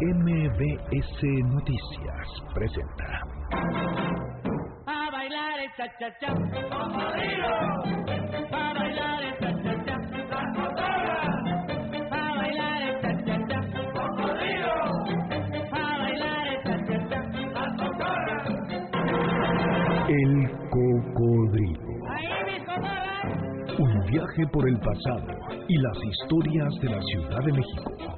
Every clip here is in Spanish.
MBS Noticias presenta. A bailar el cha-cha-cha, cocodrilo. A bailar el cha-cha-cha, la cotorra. A bailar el cha-cha-cha, cocodrilo. A bailar el cha-cha-cha, la cotorra. El cocodrilo. Ahí mis cotorras. Un viaje por el pasado y las historias de la Ciudad de México.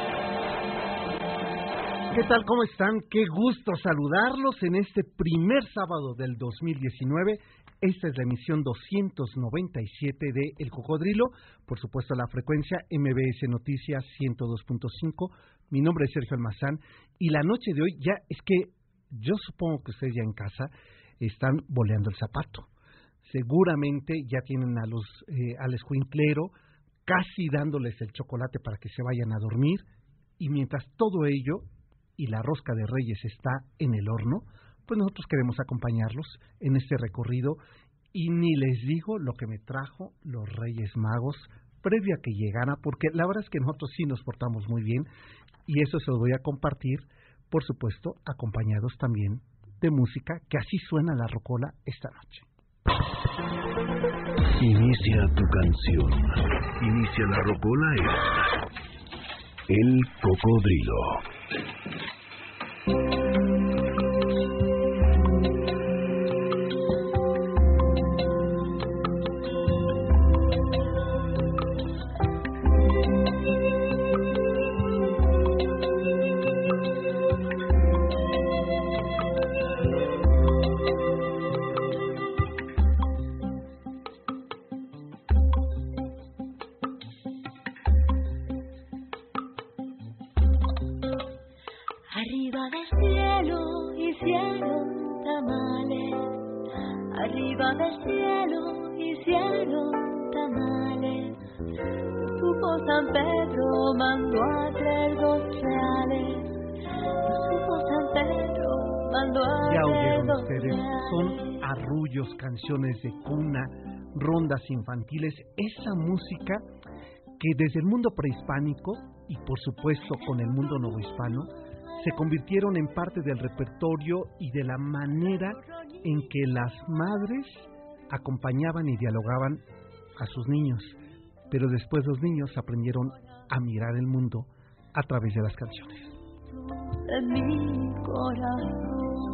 ¿Qué tal? ¿Cómo están? Qué gusto saludarlos en este primer sábado del 2019. Esta es la emisión 297 de El Cocodrilo, por supuesto la frecuencia MBS Noticias 102.5. Mi nombre es Sergio Almazán y la noche de hoy ya es que yo supongo que ustedes ya en casa están boleando el zapato. Seguramente ya tienen a los eh, al escuinclero casi dándoles el chocolate para que se vayan a dormir y mientras todo ello y la rosca de Reyes está en el horno, pues nosotros queremos acompañarlos en este recorrido y ni les digo lo que me trajo los Reyes Magos previo a que llegara, porque la verdad es que nosotros sí nos portamos muy bien y eso se lo voy a compartir, por supuesto, acompañados también de música, que así suena la rocola esta noche. Inicia tu canción. Inicia la rocola El Cocodrilo. Arriba infantiles, esa música que desde el mundo prehispánico y por supuesto con el mundo novohispano se convirtieron en parte del repertorio y de la manera en que las madres acompañaban y dialogaban a sus niños, pero después los niños aprendieron a mirar el mundo a través de las canciones. mi corazón.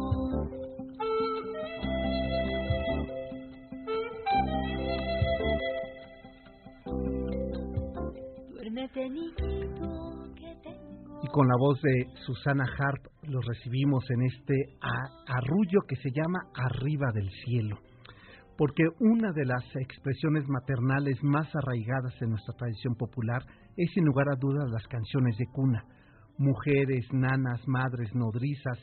Y con la voz de Susana Hart los recibimos en este arrullo que se llama Arriba del Cielo. Porque una de las expresiones maternales más arraigadas en nuestra tradición popular es sin lugar a dudas las canciones de cuna. Mujeres, nanas, madres, nodrizas,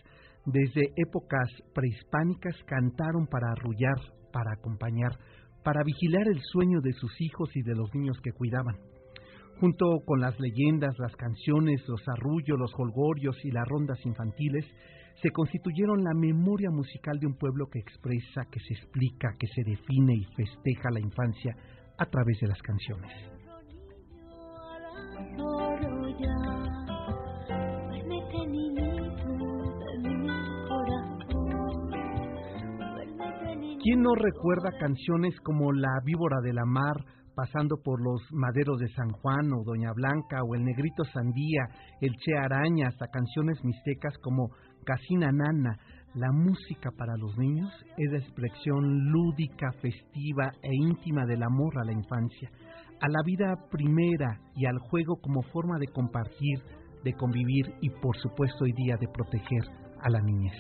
desde épocas prehispánicas cantaron para arrullar, para acompañar, para vigilar el sueño de sus hijos y de los niños que cuidaban. Junto con las leyendas, las canciones, los arrullos, los holgorios y las rondas infantiles, se constituyeron la memoria musical de un pueblo que expresa, que se explica, que se define y festeja la infancia a través de las canciones. ¿Quién no recuerda canciones como La víbora de la mar, pasando por los maderos de San Juan o Doña Blanca o El Negrito Sandía, El Che Araña, hasta canciones mixtecas como Casina Nana? La música para los niños es la expresión lúdica, festiva e íntima del amor a la infancia, a la vida primera y al juego como forma de compartir, de convivir y por supuesto hoy día de proteger a la niñez.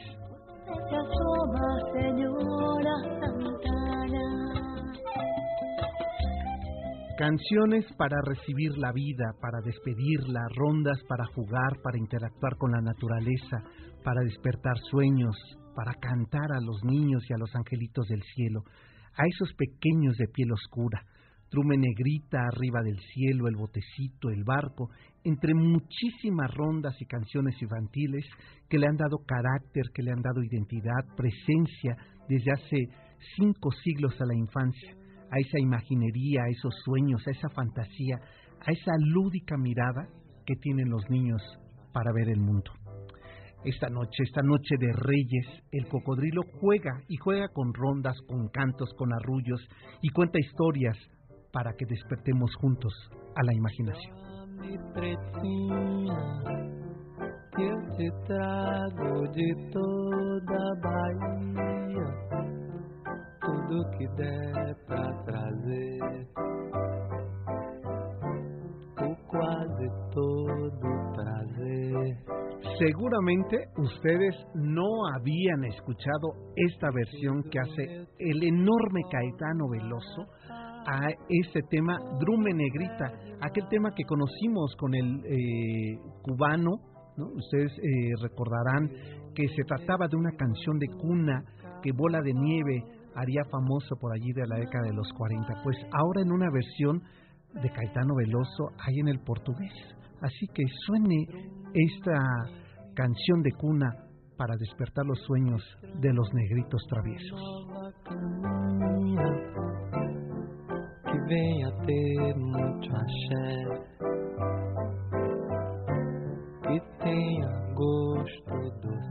Canciones para recibir la vida, para despedirla, rondas para jugar, para interactuar con la naturaleza, para despertar sueños, para cantar a los niños y a los angelitos del cielo, a esos pequeños de piel oscura, Trume Negrita arriba del cielo, el botecito, el barco, entre muchísimas rondas y canciones infantiles que le han dado carácter, que le han dado identidad, presencia desde hace cinco siglos a la infancia, a esa imaginería, a esos sueños, a esa fantasía, a esa lúdica mirada que tienen los niños para ver el mundo. Esta noche, esta noche de reyes, el cocodrilo juega y juega con rondas, con cantos, con arrullos y cuenta historias para que despertemos juntos a la imaginación. Seguramente ustedes no habían escuchado esta versión que hace el enorme Caetano Veloso a este tema Drume Negrita, aquel tema que conocimos con el eh, cubano, ¿no? ustedes eh, recordarán que se trataba de una canción de cuna que Bola de Nieve haría famoso por allí de la década de los 40, pues ahora en una versión de Caetano Veloso hay en el portugués. Así que suene esta canción de cuna para despertar los sueños de los negritos traviesos.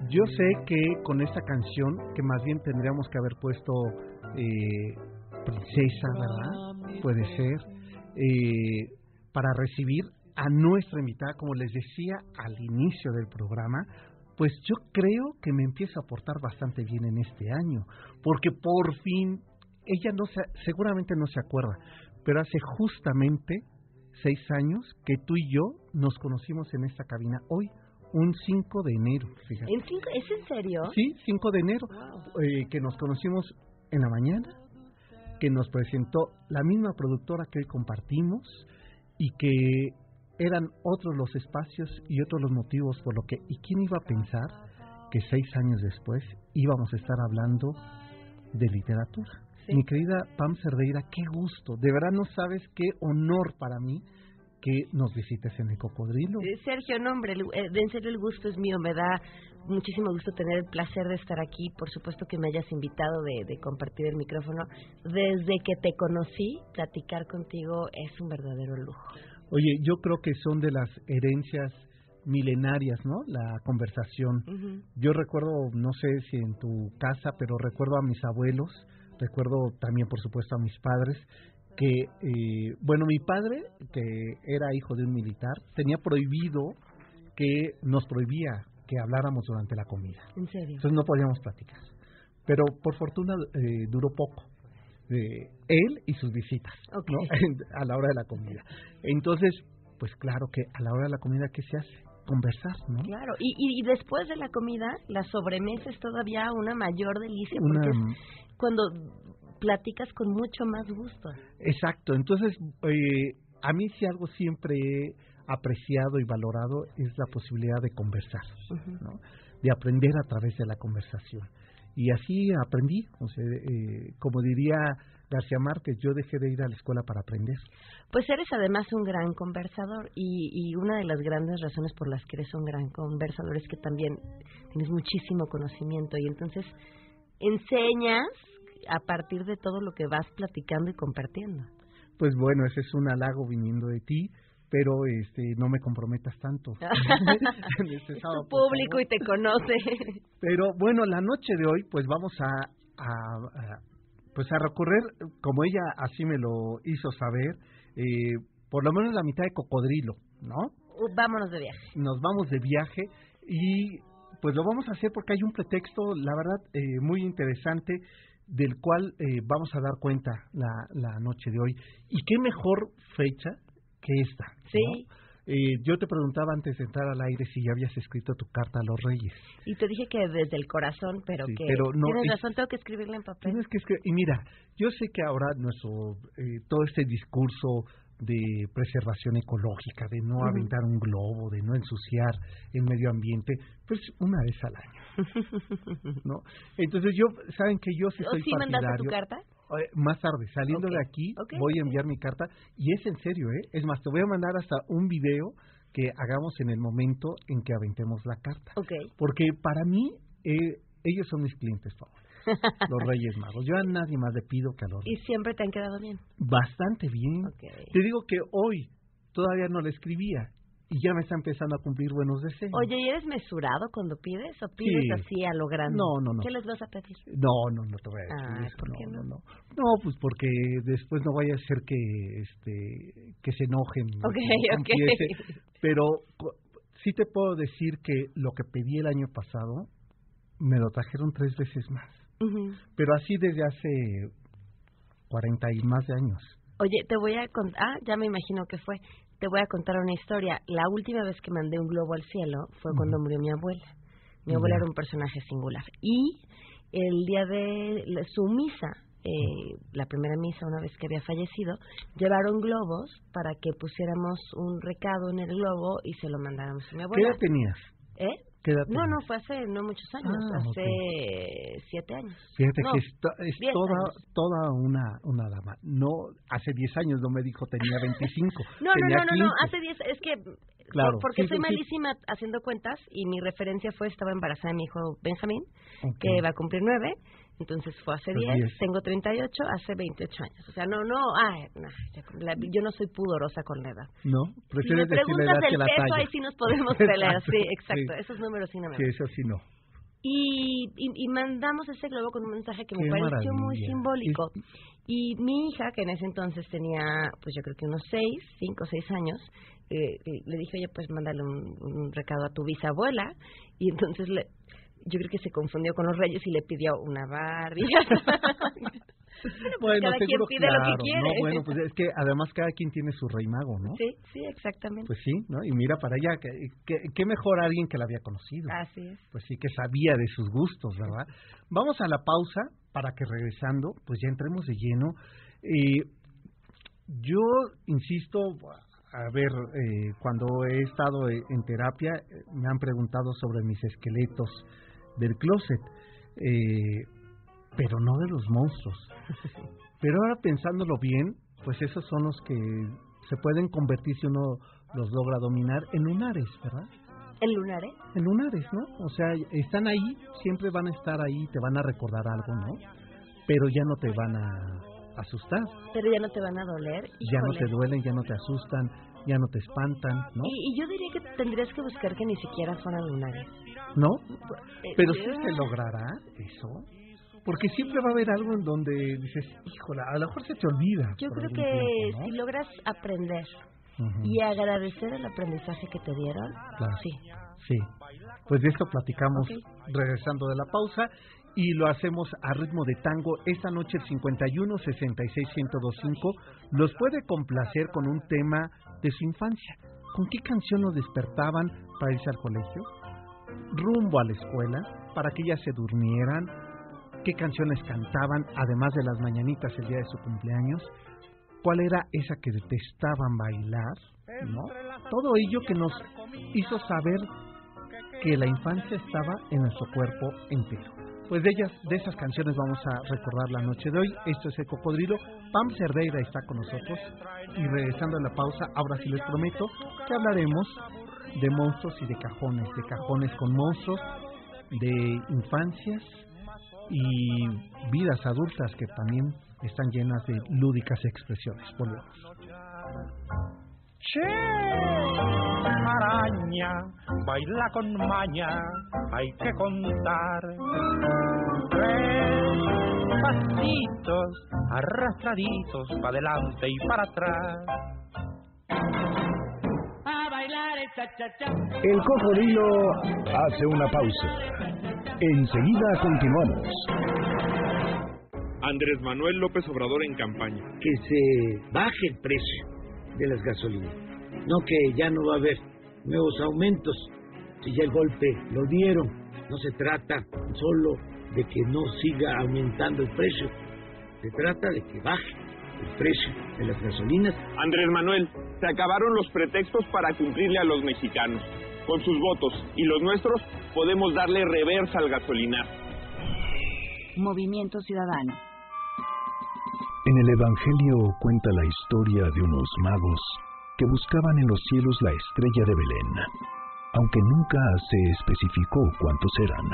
Yo sé que con esta canción, que más bien tendríamos que haber puesto eh, princesa, ¿verdad? Puede ser, eh, para recibir a nuestra invitada, como les decía al inicio del programa, pues yo creo que me empieza a portar bastante bien en este año, porque por fin, ella no se, seguramente no se acuerda, pero hace justamente seis años que tú y yo nos conocimos en esta cabina hoy, un 5 de enero, fíjate. ¿En cinco, ¿Es en serio? Sí, 5 de enero, eh, que nos conocimos en la mañana, que nos presentó la misma productora que hoy compartimos y que eran otros los espacios y otros los motivos por lo que, ¿y quién iba a pensar que seis años después íbamos a estar hablando de literatura? Mi querida Pam Cerdeira, qué gusto, de verdad no sabes qué honor para mí que nos visites en el cocodrilo. Eh, Sergio, no, hombre, eh, en serio el gusto es mío, me da muchísimo gusto tener el placer de estar aquí, por supuesto que me hayas invitado de, de compartir el micrófono. Desde que te conocí, platicar contigo es un verdadero lujo. Oye, yo creo que son de las herencias milenarias, ¿no? La conversación. Yo recuerdo, no sé si en tu casa, pero recuerdo a mis abuelos, recuerdo también, por supuesto, a mis padres, que, eh, bueno, mi padre, que era hijo de un militar, tenía prohibido que nos prohibía que habláramos durante la comida. ¿En serio? Entonces no podíamos platicar. Pero por fortuna eh, duró poco de él y sus visitas ¿no? a la hora de la comida. Entonces, pues claro que a la hora de la comida, ¿qué se hace? Conversar, ¿no? Claro, y, y, después de la comida, la sobremesa es todavía una mayor delicia, porque es cuando platicas con mucho más gusto. Exacto, entonces, eh, a mí si algo siempre he apreciado y valorado es la posibilidad de conversar, ¿no? de aprender a través de la conversación. Y así aprendí, o sea, eh, como diría García Márquez, yo dejé de ir a la escuela para aprender. Pues eres además un gran conversador y, y una de las grandes razones por las que eres un gran conversador es que también tienes muchísimo conocimiento y entonces enseñas a partir de todo lo que vas platicando y compartiendo. Pues bueno, ese es un halago viniendo de ti pero este no me comprometas tanto. este sábado, público y te conoce. Pero bueno, la noche de hoy pues vamos a, a, pues a recorrer como ella así me lo hizo saber, eh, por lo menos la mitad de cocodrilo, ¿no? Uh, vámonos de viaje. Nos vamos de viaje y pues lo vamos a hacer porque hay un pretexto, la verdad, eh, muy interesante del cual eh, vamos a dar cuenta la, la noche de hoy. ¿Y qué mejor fecha que esta. Sí. Eh, yo te preguntaba antes de entrar al aire si ya habías escrito tu carta a los reyes. Y te dije que desde el corazón, pero que pero no, tienes razón, tengo que escribirle en papel. Tienes que escribir, y mira, yo sé que ahora nuestro, eh, todo este discurso de preservación ecológica, de no aventar un globo, de no ensuciar el medio ambiente, pues una vez al año, ¿no? Entonces yo, saben que yo sí ¿O soy sí mandaste tu carta? Eh, Más tarde, saliendo de aquí, voy a enviar mi carta y es en serio, ¿eh? Es más, te voy a mandar hasta un video que hagamos en el momento en que aventemos la carta. Ok. Porque para mí, eh, ellos son mis clientes favoritos, los Reyes Magos. Yo a nadie más le pido que a los ¿Y siempre te han quedado bien? Bastante bien. Ok. Te digo que hoy todavía no le escribía y ya me está empezando a cumplir buenos deseos. Oye, ¿y eres mesurado cuando pides o pides Sí. así a lo grande? No, no, no. ¿Qué les vas a pedir? No, no, no te voy a decir Ay, eso. ¿por qué no, no? no. No, pues porque después no vaya a ser que este que se enojen. Ok, ok. Pero sí te puedo decir que lo que pedí el año pasado me lo trajeron tres veces más. Pero así desde hace 40 y más de años. Oye, te voy a contar, ah, ya me imagino que fue. Te voy a contar una historia. La última vez que mandé un globo al cielo fue cuando murió mi abuela. Mi abuela era un personaje singular. Y el día de su misa, eh, la primera misa, una vez que había fallecido, llevaron globos para que pusiéramos un recado en el globo y se lo mandáramos a mi ¿Qué abuela. edad tenías? ¿Eh? ¿Qué edad No, no, fue hace no muchos años, Ah, hace siete años. Fíjate No, que es, to- es diez toda, años. toda una, una dama. No, hace 10 años no me dijo tenía 25. No, no, tenía no, no, no, 15. hace 10, es que, Claro, por- porque sí, soy sí, sí. malísima haciendo cuentas y mi referencia fue, estaba embarazada de mi hijo Benjamín, que va a cumplir 9, entonces fue hace Pues 10, 10. tengo 38, hace 28 años. O sea, no, no, ay, no, la- yo no soy pudorosa con la edad. No, Si me prefieres decir la preguntas edad que del la peso, talla. ahí sí nos podemos pelear, sí, Exacto, sí. esos números sí no me Sí, eso sí no. Y, y, y mandamos ese globo con un mensaje que me pareció muy simbólico. Y mi hija, que en ese entonces tenía, pues yo creo que unos seis, cinco o seis años, eh, le dije, oye, pues mándale un, un recado a tu bisabuela. Y entonces le, yo creo que se confundió con los reyes y le pidió una Barbie. Bueno, cada quien pide lo que quiere. ¿no? Bueno, pues es que además cada quien tiene su rey mago, ¿no? sí, sí, exactamente. Pues sí, ¿no? Y mira para allá, que- qué mejor alguien que la había conocido. Así es. Pues sí, que sabía de sus gustos, ¿verdad? Vamos a la pausa para que regresando, pues ya entremos de lleno. Eh, yo insisto, a ver, eh, cuando he estado en terapia, me han preguntado sobre mis esqueletos del closet, eh, pero no de los monstruos. Pero ahora pensándolo bien, pues esos son los que se pueden convertir si uno los logra dominar en lunares, ¿verdad? ¿El lunar, eh? en lunares, ¿no? O sea, están ahí, siempre van a estar ahí, te van a recordar algo, ¿no? Pero ya no te van a asustar, Pero ya no te van a doler. ya no Híjole. te duelen, ya no te asustan, ya no te espantan, ¿no? Y, y yo diría que tendrías que buscar que ni siquiera fueran lunares. ¿No? Eh, Pero sí eh, se logrará eso. Porque siempre va a haber algo en donde dices, híjole, a lo mejor se te olvida. Yo creo que tiempo, ¿no? si logras aprender Ujú, y agradecer el aprendizaje que te dieron, Claro. sí. Sí, pues de esto platicamos Ok. regresando de la pausa y lo hacemos a ritmo de tango. Esta noche el 51 66 1025 los puede complacer con un tema de su infancia. ¿Con qué canción los despertaban para irse al colegio? Rumbo a la escuela, para que ellas se durmieran. ¿Qué canciones cantaban, además de las mañanitas el día de su cumpleaños? ¿Cuál era esa que detestaban bailar? ¿No? Todo ello que nos hizo saber que la infancia estaba en nuestro cuerpo entero. Pues de ellas, de esas canciones vamos a recordar la noche de hoy. Esto es El Cocodrilo. Pam Cerdeira está con nosotros. Y regresando a la pausa, ahora sí les prometo que hablaremos de monstruos y de cajones, de cajones con monstruos, de infancias y vidas adultas que también están llenas de lúdicas expresiones. Volvemos. Che, araña, baila con maña, hay que contar. Tres pasitos arrastraditos para adelante y para atrás. A bailar el cocodrilo hace una pausa. Enseguida continuamos. Andrés Manuel López Obrador en campaña. que se baje el precio de las gasolinas. No que ya no va a haber nuevos aumentos, si ya el golpe lo dieron. No se trata solo de que no siga aumentando el precio, se trata de que baje el precio de las gasolinas. Andrés Manuel, se acabaron los pretextos para cumplirle a los mexicanos. Con sus votos y los nuestros podemos darle reversa al gasolinar. Movimiento Ciudadano. En el Evangelio cuenta la historia de unos magos que buscaban en los cielos la estrella de Belén, aunque nunca se especificó cuántos eran.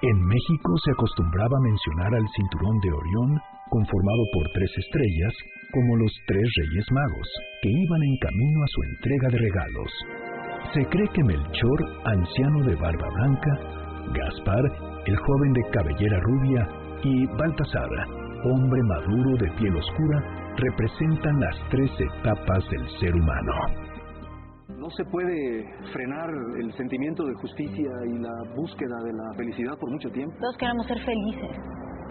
En México se acostumbraba mencionar al cinturón de Orión, conformado por tres estrellas, como los tres reyes magos, que iban en camino a su entrega de regalos. Se cree que Melchor, anciano de barba blanca, Gaspar, el joven de cabellera rubia, y Baltasar, hombre maduro de piel oscura, representan las tres etapas del ser humano. No se puede frenar el sentimiento de justicia y la búsqueda de la felicidad por mucho tiempo. Todos queremos ser felices.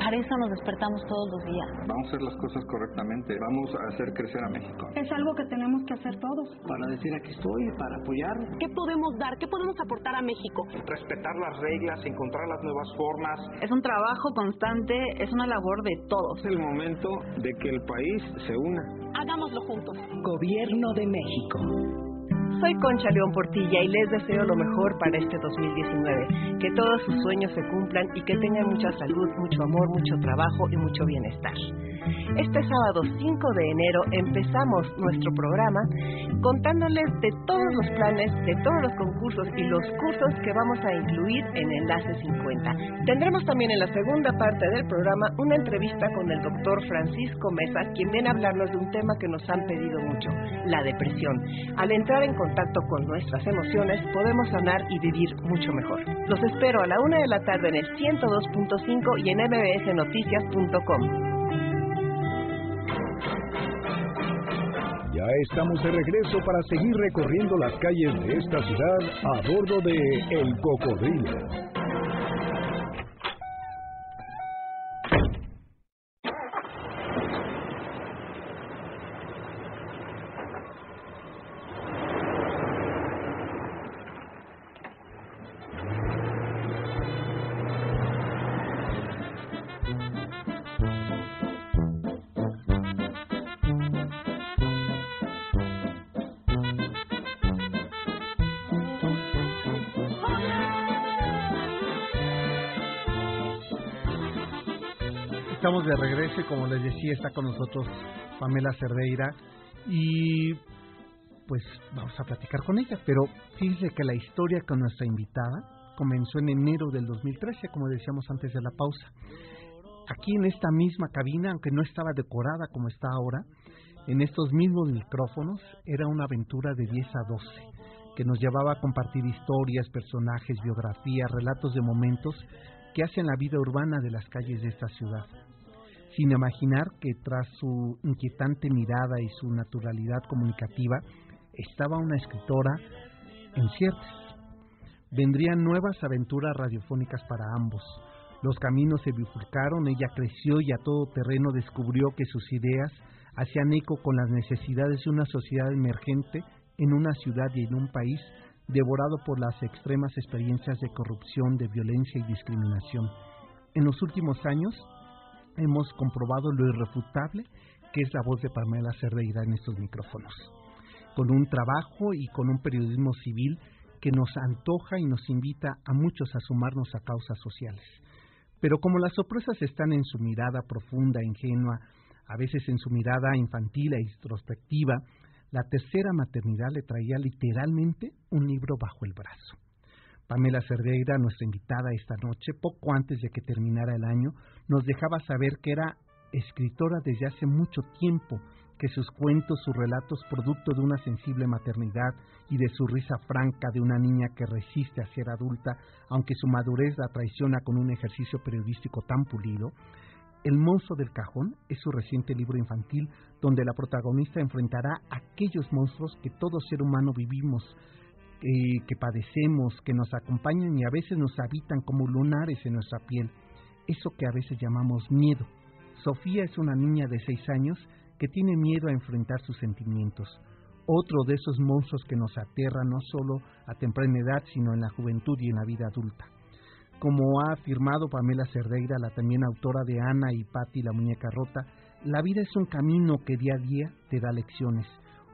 Para eso nos despertamos todos los días. Vamos a hacer las cosas correctamente. Vamos a hacer crecer a México. Es algo que tenemos que hacer todos. Para decir aquí estoy, para apoyar. ¿Qué podemos dar? ¿Qué podemos aportar a México? Respetar las reglas, encontrar las nuevas formas. Es un trabajo constante, es una labor de todos. Es el momento de que el país se una. Hagámoslo juntos. Gobierno de México. Soy Concha León Portilla y les deseo lo mejor para este 2019. Que todos sus sueños se cumplan y que tengan mucha salud, mucho amor, mucho trabajo y mucho bienestar. Este sábado 5 de enero empezamos nuestro programa contándoles de todos los planes, de todos los concursos y los cursos que vamos a incluir en Enlace 50. Tendremos también en la segunda parte del programa una entrevista con el doctor Francisco Mesa, quien viene a hablarnos de un tema que nos han pedido mucho, la depresión. Al entrar en contacto con nuestras emociones, podemos sanar y vivir mucho mejor. Los espero a la una de la tarde en el 102.5 y en mbsnoticias.com. Ya estamos de regreso para seguir recorriendo las calles de esta ciudad a bordo de El Cocodrilo. De regreso y como les decía está con nosotros Pamela Cerdeira y pues vamos a platicar con ella, pero fíjense que la historia con nuestra invitada comenzó en enero del 2013, como decíamos antes de la pausa. Aquí en esta misma cabina, aunque no estaba decorada como está ahora, en estos mismos micrófonos era una aventura de 10 a 12 que nos llevaba a compartir historias, personajes, biografías, relatos de momentos que hacen la vida urbana de las calles de esta ciudad sin imaginar que tras su inquietante mirada y su naturalidad comunicativa estaba una escritora en ciertas. Vendrían nuevas aventuras radiofónicas para ambos. Los caminos se bifurcaron, ella creció y a todo terreno descubrió que sus ideas hacían eco con las necesidades de una sociedad emergente en una ciudad y en un país devorado por las extremas experiencias de corrupción, de violencia y discriminación. En los últimos años, hemos comprobado lo irrefutable que es la voz de Pamela Cerdeira en estos micrófonos, con un trabajo y con un periodismo civil que nos antoja y nos invita a muchos a sumarnos a causas sociales. Pero como las sorpresas están en su mirada profunda, ingenua, a veces en su mirada infantil e introspectiva, la tercera maternidad le traía literalmente un libro bajo el brazo. Pamela Cerdeira, nuestra invitada esta noche, poco antes de que terminara el año, nos dejaba saber que era escritora desde hace mucho tiempo, que sus cuentos, sus relatos, producto de una sensible maternidad y de su risa franca de una niña que resiste a ser adulta, aunque su madurez la traiciona con un ejercicio periodístico tan pulido, El monstruo del cajón es su reciente libro infantil donde la protagonista enfrentará aquellos monstruos que todo ser humano vivimos, eh, que padecemos, que nos acompañan y a veces nos habitan como lunares en nuestra piel, eso que a veces llamamos miedo. Sofía es una niña de seis años que tiene miedo a enfrentar sus sentimientos. Otro de esos monstruos que nos aterra no solo a temprana edad, sino en la juventud y en la vida adulta. Como ha afirmado Pamela Cerdeira, la también autora de Ana y Patti, la muñeca rota, La vida es un camino que día a día te da lecciones.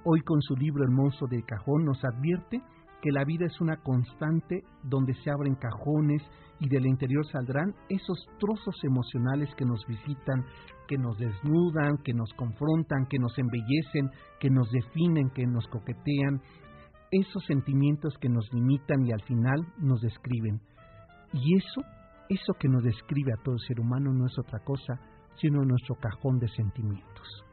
Hoy con su libro El monstruo del cajón nos advierte que la vida es una constante donde se abren cajones y del interior saldrán esos trozos emocionales que nos visitan, que nos desnudan, que nos confrontan, que nos embellecen, que nos definen, que nos coquetean, esos sentimientos que nos limitan y al final nos describen. Y eso, eso que nos describe a todo ser humano no es otra cosa sino nuestro cajón de sentimientos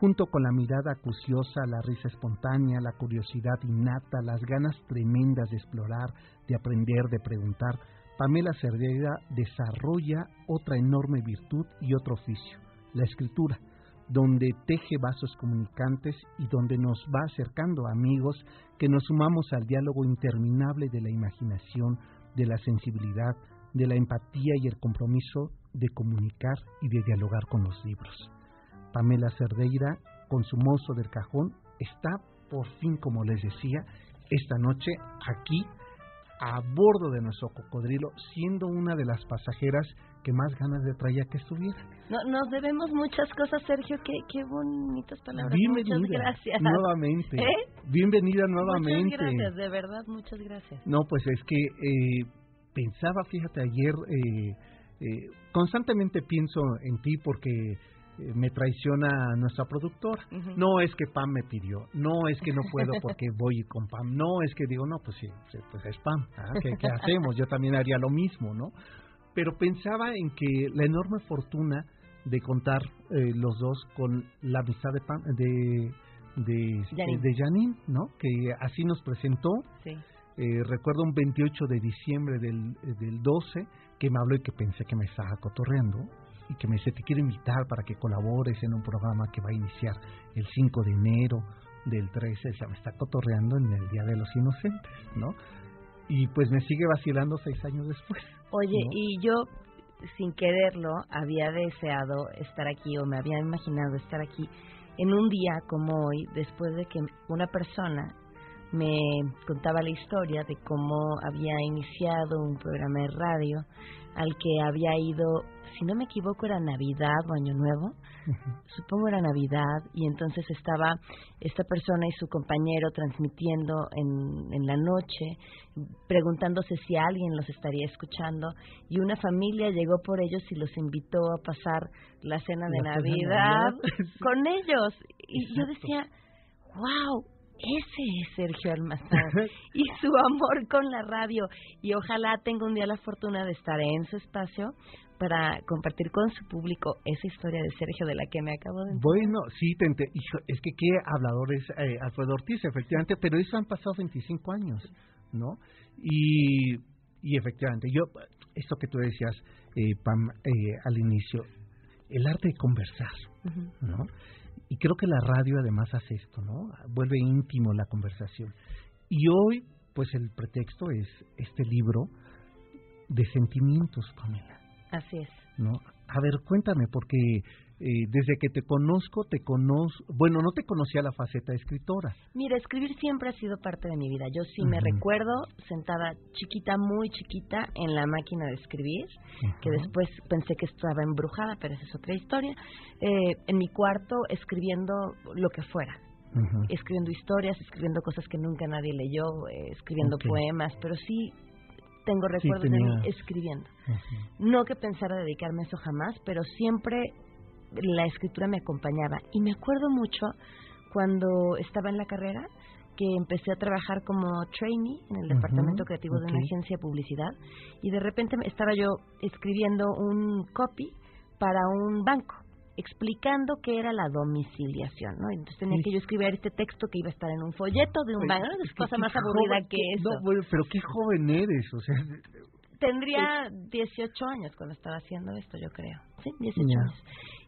junto con la mirada acuciosa, la risa espontánea, la curiosidad innata, las ganas tremendas de explorar, de aprender, de preguntar, Pamela Cerdeira desarrolla otra enorme virtud y otro oficio, la escritura, donde teje vasos comunicantes y donde nos va acercando a amigos que nos sumamos al diálogo interminable de la imaginación, de la sensibilidad, de la empatía y el compromiso de comunicar y de dialogar con los libros. Pamela Cerdeira, con su mozo del cajón, está por fin, como les decía, esta noche aquí a bordo de nuestro cocodrilo, siendo una de las pasajeras que más ganas de traía que estuviera. No, nos debemos muchas cosas, Sergio. Qué, qué bonitas palabras. Bienvenida. Muchas gracias. Nuevamente. ¿Eh? Bienvenida nuevamente. Muchas gracias, de verdad, muchas gracias. No, pues es que eh, pensaba, fíjate, ayer, eh, constantemente pienso en ti porque me traiciona nuestra productora. No es que Pam me pidió, no es que no puedo porque voy con Pam, no es que digo, no, pues sí, pues es Pam, ¿ah? ¿Qué, hacemos? Yo también haría lo mismo, ¿no? Pero pensaba en que la enorme fortuna de contar eh, los dos con la amistad de Pam, de, de, Janine. de Janine, ¿no? Que así nos presentó. Sí. Eh, recuerdo un 28 de diciembre del, del 12 que me habló y que pensé que me estaba cotorreando y que me dice, te quiero invitar para que colabores en un programa que va a iniciar el 5 de enero del 13, ya me está cotorreando en el Día de los Inocentes, ¿no? Y pues me sigue vacilando seis años después. Oye, ¿no? y yo, sin quererlo, había deseado estar aquí o me había imaginado estar aquí en un día como hoy, después de que una persona me contaba la historia de cómo había iniciado un programa de radio al que había ido, si no me equivoco, era Navidad o Año Nuevo, supongo era Navidad, y entonces estaba esta persona y su compañero transmitiendo en, en la noche, preguntándose si alguien los estaría escuchando, y una familia llegó por ellos y los invitó a pasar la cena de La cena de Navidad con ellos. Y yo decía, wow, ese es Sergio Almazán y su amor con la radio. Y ojalá tenga un día la fortuna de estar en su espacio para compartir con su público esa historia de Sergio de la que me acabo de. Bueno, sí, te ente- hijo, es que qué hablador es eh, Alfredo Ortiz, efectivamente, pero eso han pasado 25 años, ¿no? Y, y efectivamente, yo, esto que tú decías, eh, Pam, eh, al inicio, el arte de conversar, ¿no? Y creo que la radio además hace esto, ¿no? Vuelve íntimo la conversación. Y hoy, pues el pretexto es este libro de sentimientos, Pamela. Así es. ¿no? A ver, cuéntame, porque eh, desde que te conozco, te conozco, bueno, no te conocía la faceta de escritora. Mira, escribir siempre ha sido parte de mi vida. Yo sí me recuerdo sentada chiquita, muy chiquita, en la máquina de escribir, que después pensé que estaba embrujada, pero esa es otra historia. Eh, en mi cuarto escribiendo lo que fuera. Escribiendo historias, escribiendo cosas que nunca nadie leyó, eh, escribiendo poemas, pero sí tengo Sí, recuerdos de mí escribiendo. No que pensara dedicarme a eso jamás, pero siempre la escritura me acompañaba. Y me acuerdo mucho cuando estaba en la carrera que empecé a trabajar como trainee en el departamento creativo de una agencia de publicidad y de repente estaba yo escribiendo un copy para un banco explicando qué era la domiciliación, ¿no? Entonces tenía Sí. que yo escribir este texto que iba a estar en un folleto de un banco, no es cosa más aburrida joven- que eso. No, bueno, pero qué joven eres, o sea, Tendría 18 años cuando estaba haciendo esto, yo creo. Sí, 18 Ya. años.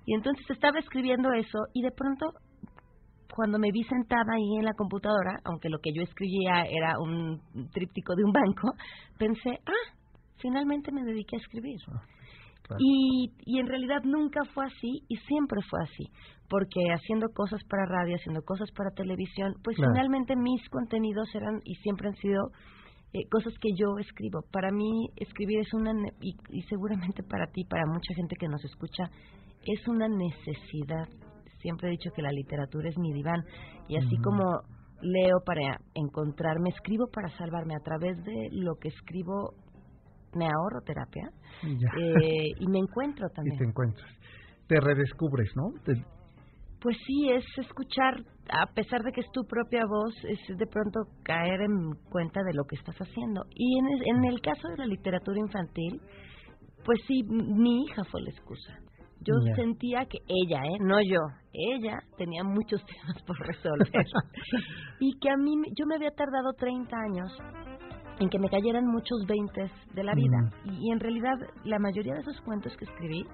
Y entonces estaba escribiendo eso y de pronto, cuando me vi sentada ahí en la computadora, aunque lo que yo escribía era un tríptico de un banco, pensé, ah, finalmente me dediqué a escribir. Y, y en realidad nunca fue así y siempre fue así, porque haciendo cosas para radio, haciendo cosas para televisión, pues Claro. finalmente mis contenidos eran y siempre han sido eh, cosas que yo escribo. Para mí escribir es una, y, y seguramente para ti, para mucha gente que nos escucha, es una necesidad. Siempre he dicho que la literatura es mi diván y así como leo para encontrarme, escribo para salvarme. A través de lo que escribo me ahorro terapia eh, y me encuentro y también. te encuentras. Te redescubres, ¿no? Te- Pues sí, es escuchar, a pesar de que es tu propia voz, es de pronto caer en cuenta de lo que estás haciendo. Y en el, en el caso de la literatura infantil, pues sí, mi hija fue la excusa. Yo sentía que ella, ¿eh? no yo, ella tenía muchos temas por resolver. y que a mí, yo me había tardado 30 años en que me cayeran muchos veintes de la vida. Y, y en realidad la mayoría de esos cuentos que escribí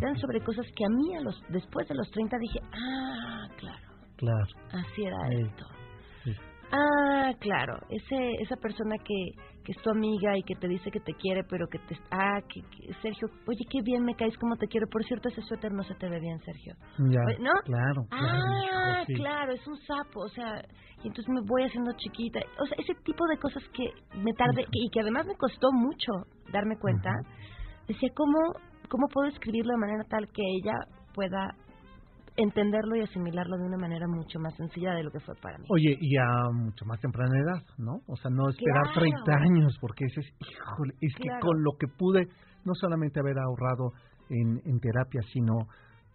eran sobre cosas que a mí a los, después de los 30 dije, ah, claro, Claro. así era Sí. esto. Ah, claro, ese esa persona que, que es tu amiga y que te dice que te quiere, pero que te... Ah, que, que- Sergio, oye, qué bien me caes, cómo te quiero. Por cierto, ese suéter no se te ve bien, Sergio. Ya. ¿No? Claro, claro. Ah, sí. claro, es un sapo, o sea, y entonces me voy haciendo chiquita. O sea, ese tipo de cosas que me tardé que- y que además me costó mucho darme cuenta. Decía, ¿cómo, ¿cómo puedo escribirlo de manera tal que ella pueda entenderlo y asimilarlo de una manera mucho más sencilla de lo que fue para mí? Oye, y a mucho más temprana edad, ¿no? O sea, no esperar Claro. 30 años, porque ese es, híjole, es que con lo que pude, no solamente haber ahorrado en, en terapia, sino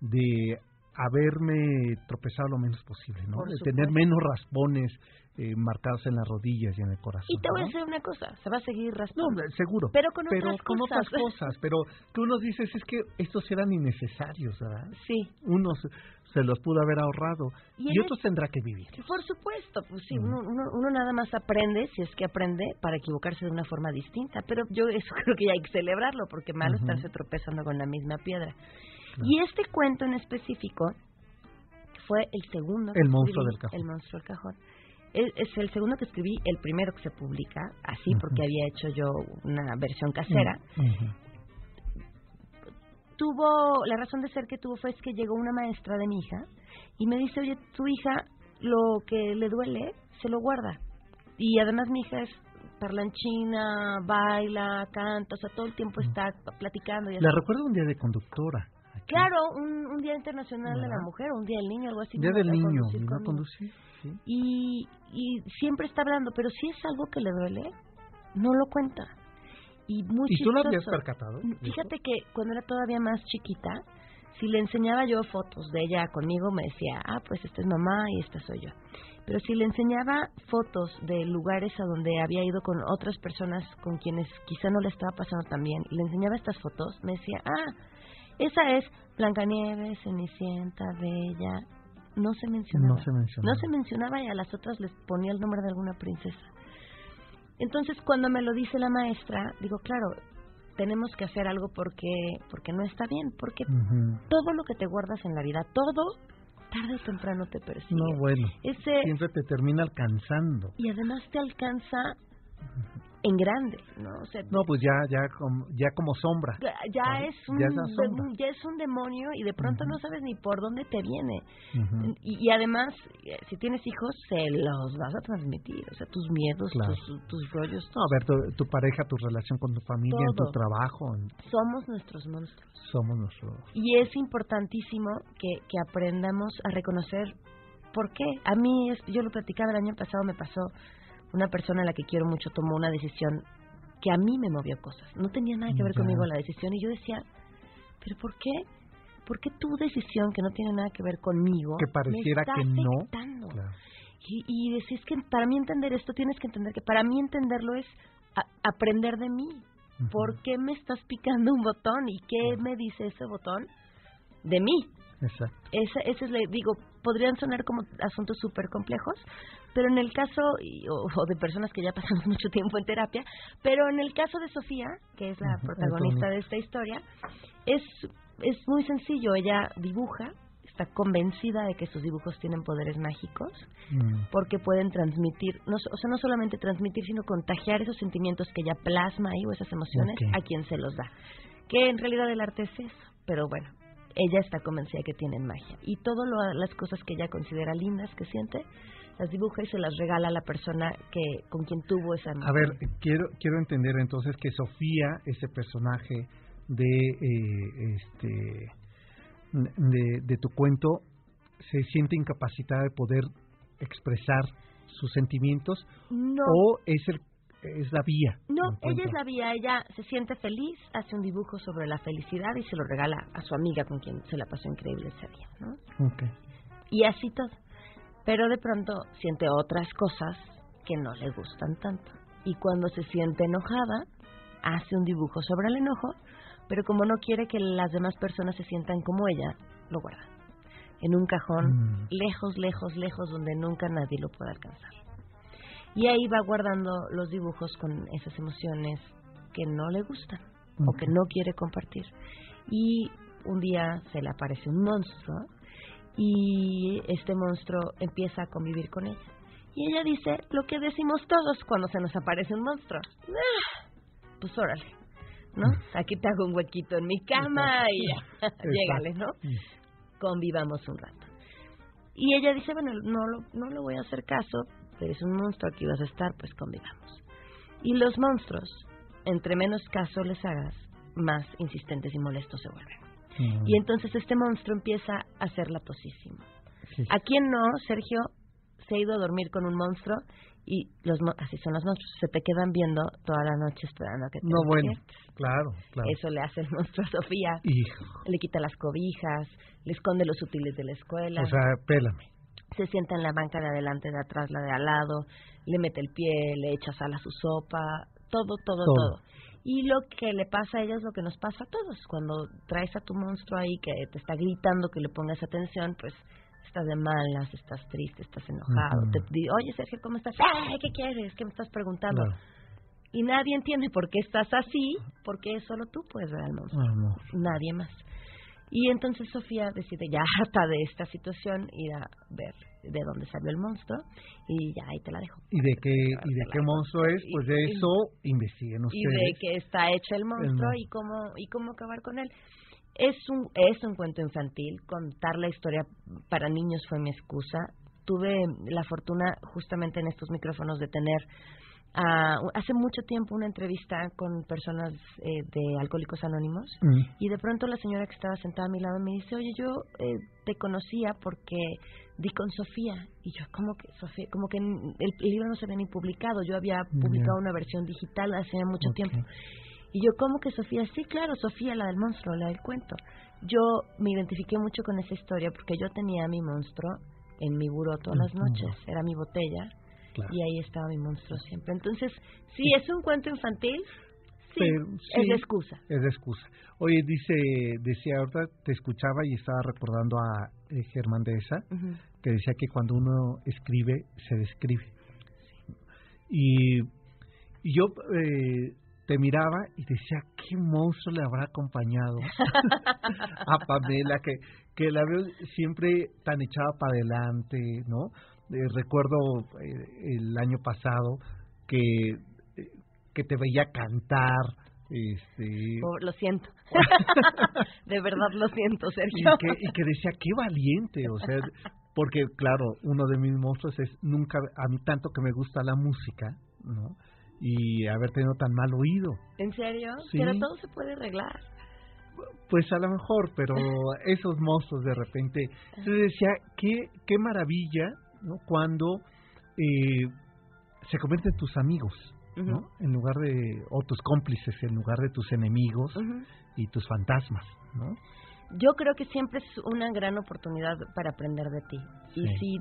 de haberme tropezado lo menos posible, ¿no? Por de tener menos raspones eh, marcados en las rodillas y en el corazón. Y te voy a ¿no? decir una cosa, se va a seguir No, raspando. seguro. Pero con pero otras con cosas. otras cosas. Pero que uno dices es que estos eran innecesarios, ¿verdad? Sí. Unos se los pudo haber ahorrado Y y, otros tendrá que vivir. Por supuesto, pues sí, Ujú. uno, uno, uno nada más aprende, si es que aprende, para equivocarse de una forma distinta. Pero yo eso creo que ya hay que celebrarlo, porque malo Ujú. estarse tropezando con la misma piedra. Y este cuento en específico fue el segundo. El monstruo del cajón. El monstruo del cajón. Es, es el segundo que escribí, el primero que se publica, así porque había hecho yo una versión casera. Ujú. tuvo, la razón de ser que tuvo fue es que llegó una maestra de mi hija y me dice, oye, tu hija lo que le duele se lo guarda. Y además mi hija es parlanchina, baila, canta, o sea, todo el tiempo está platicando. Y así. La recuerdo un día de conductora. Claro, un, un Día Internacional de la. Mujer, un Día del Niño, algo así. Día del niño, conducir vino a conmigo. conducir. sí. Y, y siempre está hablando, pero si es algo que le duele, no lo cuenta. Y, muy ¿Y tú lo habías percatado? Fíjate que cuando era todavía más chiquita, si le enseñaba yo fotos de ella conmigo, me decía, ah, pues esta es mamá y esta soy yo. Pero si le enseñaba fotos de lugares a donde había ido con otras personas con quienes quizá no le estaba pasando tan bien, y le enseñaba estas fotos, me decía, ah, esa es Blancanieves, Cenicienta, Bella. No se mencionaba. No se mencionaba. No se mencionaba y a las otras les ponía el nombre de alguna princesa. Entonces, cuando me lo dice la maestra, digo, claro, tenemos que hacer algo porque porque no está bien, porque todo lo que te guardas en la vida, todo tarde o temprano te persigue. No, bueno. Ese Siempre te termina alcanzando. y además te alcanza en grande, ¿no? O sea, No, pues ya, ya, como, ya como sombra. ya, ya es un Ya es la sombra. de- ya es un demonio y de pronto no sabes ni por dónde te viene. Ujú. Y, y además, eh, si tienes hijos, se los vas a transmitir, o sea, tus miedos, Claro. tus, tus rollos, No, a ver, tu, tu pareja, tu relación con tu familia, en tu trabajo, en- somos nuestros monstruos. somos nosotros. Y es importantísimo que, que aprendamos a reconocer por qué. A mí, es, yo lo platicaba el año pasado, me pasó una persona a la que quiero mucho tomó una decisión que a mí me movió cosas. No tenía nada que ver Ya. conmigo la decisión y yo decía, pero ¿por qué? ¿Por qué tu decisión que no tiene nada que ver conmigo Que pareciera me está que no. Claro. Y, y decís que para mí entender esto tienes que entender que para mí entenderlo es a- aprender de mí. ¿Por qué me estás picando un botón y qué me dice ese botón de mí? Exacto. Ese, ese es, le digo, podrían sonar como asuntos súper complejos, pero en el caso, y- o, o de personas que ya pasamos mucho tiempo en terapia, pero en el caso de Sofía, que es la protagonista de esta historia, es, es muy sencillo, ella dibuja, está convencida de que sus dibujos tienen poderes mágicos, Mm. porque pueden transmitir, no, o sea, no solamente transmitir, sino contagiar esos sentimientos que ella plasma ahí o esas emociones a quien se los da. Que en realidad el arte es eso, pero bueno, ella está convencida que tienen magia. Y todas las cosas que ella considera lindas que siente, las dibuja y se las regala a la persona que con quien tuvo esa A ver, quiero quiero entender entonces que Sofía, ese personaje de eh, este de, de tu cuento se siente incapacitada de poder expresar sus sentimientos No. o es el es la vía. No, ella es la vía, ella se siente feliz, hace un dibujo sobre la felicidad y se lo regala a su amiga con quien se la pasó increíble ese día, ¿no? Ok. Y así todo. Pero de pronto siente otras cosas que no le gustan tanto. Y cuando se siente enojada, hace un dibujo sobre el enojo, pero como no quiere que las demás personas se sientan como ella, lo guarda. En un cajón, Mm. lejos, lejos, lejos, donde nunca nadie lo pueda alcanzar. Y ahí va guardando los dibujos con esas emociones que no le gustan o que no quiere compartir. Y un día se le aparece un monstruo y este monstruo empieza a convivir con ella. Y ella dice lo que decimos todos cuando se nos aparece un monstruo. "Ah, pues órale, ¿no? Aquí te hago un huequito en mi cama y ya, llégale, ¿no? Convivamos un rato. Y ella dice, bueno, no, lo- no le voy a hacer caso, pero es un monstruo, aquí vas a estar, pues convivamos. Y los monstruos, entre menos caso les hagas, más insistentes y molestos se vuelven. Mm. Y entonces este monstruo empieza a ser latosísimo. ¿A quién no, Sergio, se ha ido a dormir con un monstruo y los así son los monstruos, se te quedan viendo toda la noche esperando a que te No, bueno, claro, claro. Eso le hace el monstruo a Sofía. Hijo. Le quita las cobijas, le esconde los útiles de la escuela. O sea, pélame. Se sienta en la banca de adelante, de atrás, la de al lado, le mete el pie, le echa sal a su sopa, todo, todo, Todo. todo. Y lo que le pasa a ella es lo que nos pasa a todos. Cuando traes a tu monstruo ahí que te está gritando que le pongas atención, pues estás de malas, estás triste, estás enojado. Te di- oye Sergio, ¿cómo estás? ¡Ay, qué quieres! ¿Qué me estás preguntando? Claro. Y nadie entiende por qué estás así, porque solo tú puedes ver al monstruo no. nadie más. Y entonces Sofía decide, ya harta de esta situación, ir a ver de dónde salió el monstruo y ya ahí te la dejo. ¿Y de qué, y de qué monstruo es? Pues de eso investiguen Y de ustedes. qué está hecho el monstruo monstruo. y cómo y cómo acabar con él. Es un es un cuento infantil, contar la historia para niños fue mi excusa. Tuve la fortuna justamente en estos micrófonos de tener ah, hace mucho tiempo una entrevista con personas eh, de Alcohólicos Anónimos Mm. y de pronto la señora que estaba sentada a mi lado me dice, oye, yo eh, te conocía porque di con Sofía. Y yo, ¿cómo que Sofía? Como que el, libro no se había ni publicado. Yo había publicado una versión digital hace mucho tiempo. Y yo, ¿cómo que Sofía? Sí, claro, Sofía, la del monstruo, la del cuento. Yo me identifiqué mucho con esa historia porque yo tenía a mi monstruo en mi buró todas las Ujú. noches. Era mi botella Claro. y ahí estaba mi monstruo siempre. Entonces, sí, es un cuento infantil, sí, Pero, es de excusa. Es de excusa. Oye, dice, decía ahorita, te escuchaba y estaba recordando a eh, Germán de esa, Ujú. que decía que cuando uno escribe, se describe. Y, y yo eh, te miraba y decía, ¿qué monstruo le habrá acompañado a Pamela? Que, que la veo siempre tan echada para adelante, ¿no? Eh, recuerdo eh, el año pasado que, eh, que te veía cantar, este... Oh, lo siento. de verdad lo siento, y Sergio. que, y que decía qué valiente, o sea, porque claro, uno de mis monstruos es nunca, a mí tanto que me gusta la música, ¿no? Y haber tenido tan mal oído. ¿En serio? Sí. Pero todo se puede arreglar. Pues a lo mejor, pero esos monstruos de repente. Entonces decía, qué, qué maravilla, ¿no? Cuando eh, se convierten en tus amigos. En lugar de, o tus cómplices, en lugar de tus enemigos y tus fantasmas, ¿no? Yo creo que siempre es una gran oportunidad para aprender de ti. Y si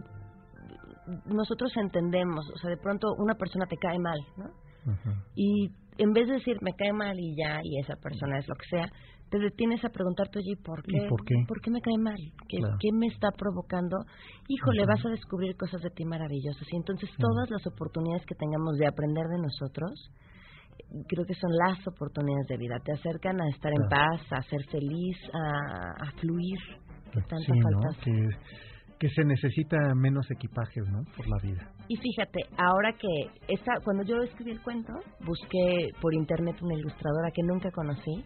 nosotros entendemos, o sea, de pronto una persona te cae mal, ¿no? Y en vez de decir me cae mal y ya, y esa persona es lo que sea, te detienes a preguntarte, oye, ¿por qué? ¿Y por qué? me cae mal? ¿Qué, Claro. qué me está provocando? Híjole, Ujú. vas a descubrir cosas de ti maravillosas. Y entonces todas las oportunidades que tengamos de aprender de nosotros, creo que son las oportunidades de vida. Te acercan a estar en paz, a ser feliz, a, a fluir. Que tanta Sí, ¿no? falta. Que, que se necesita menos equipajes, ¿no? Por la vida. Y fíjate, ahora que esta, cuando yo escribí el cuento, busqué por internet una ilustradora que nunca conocí,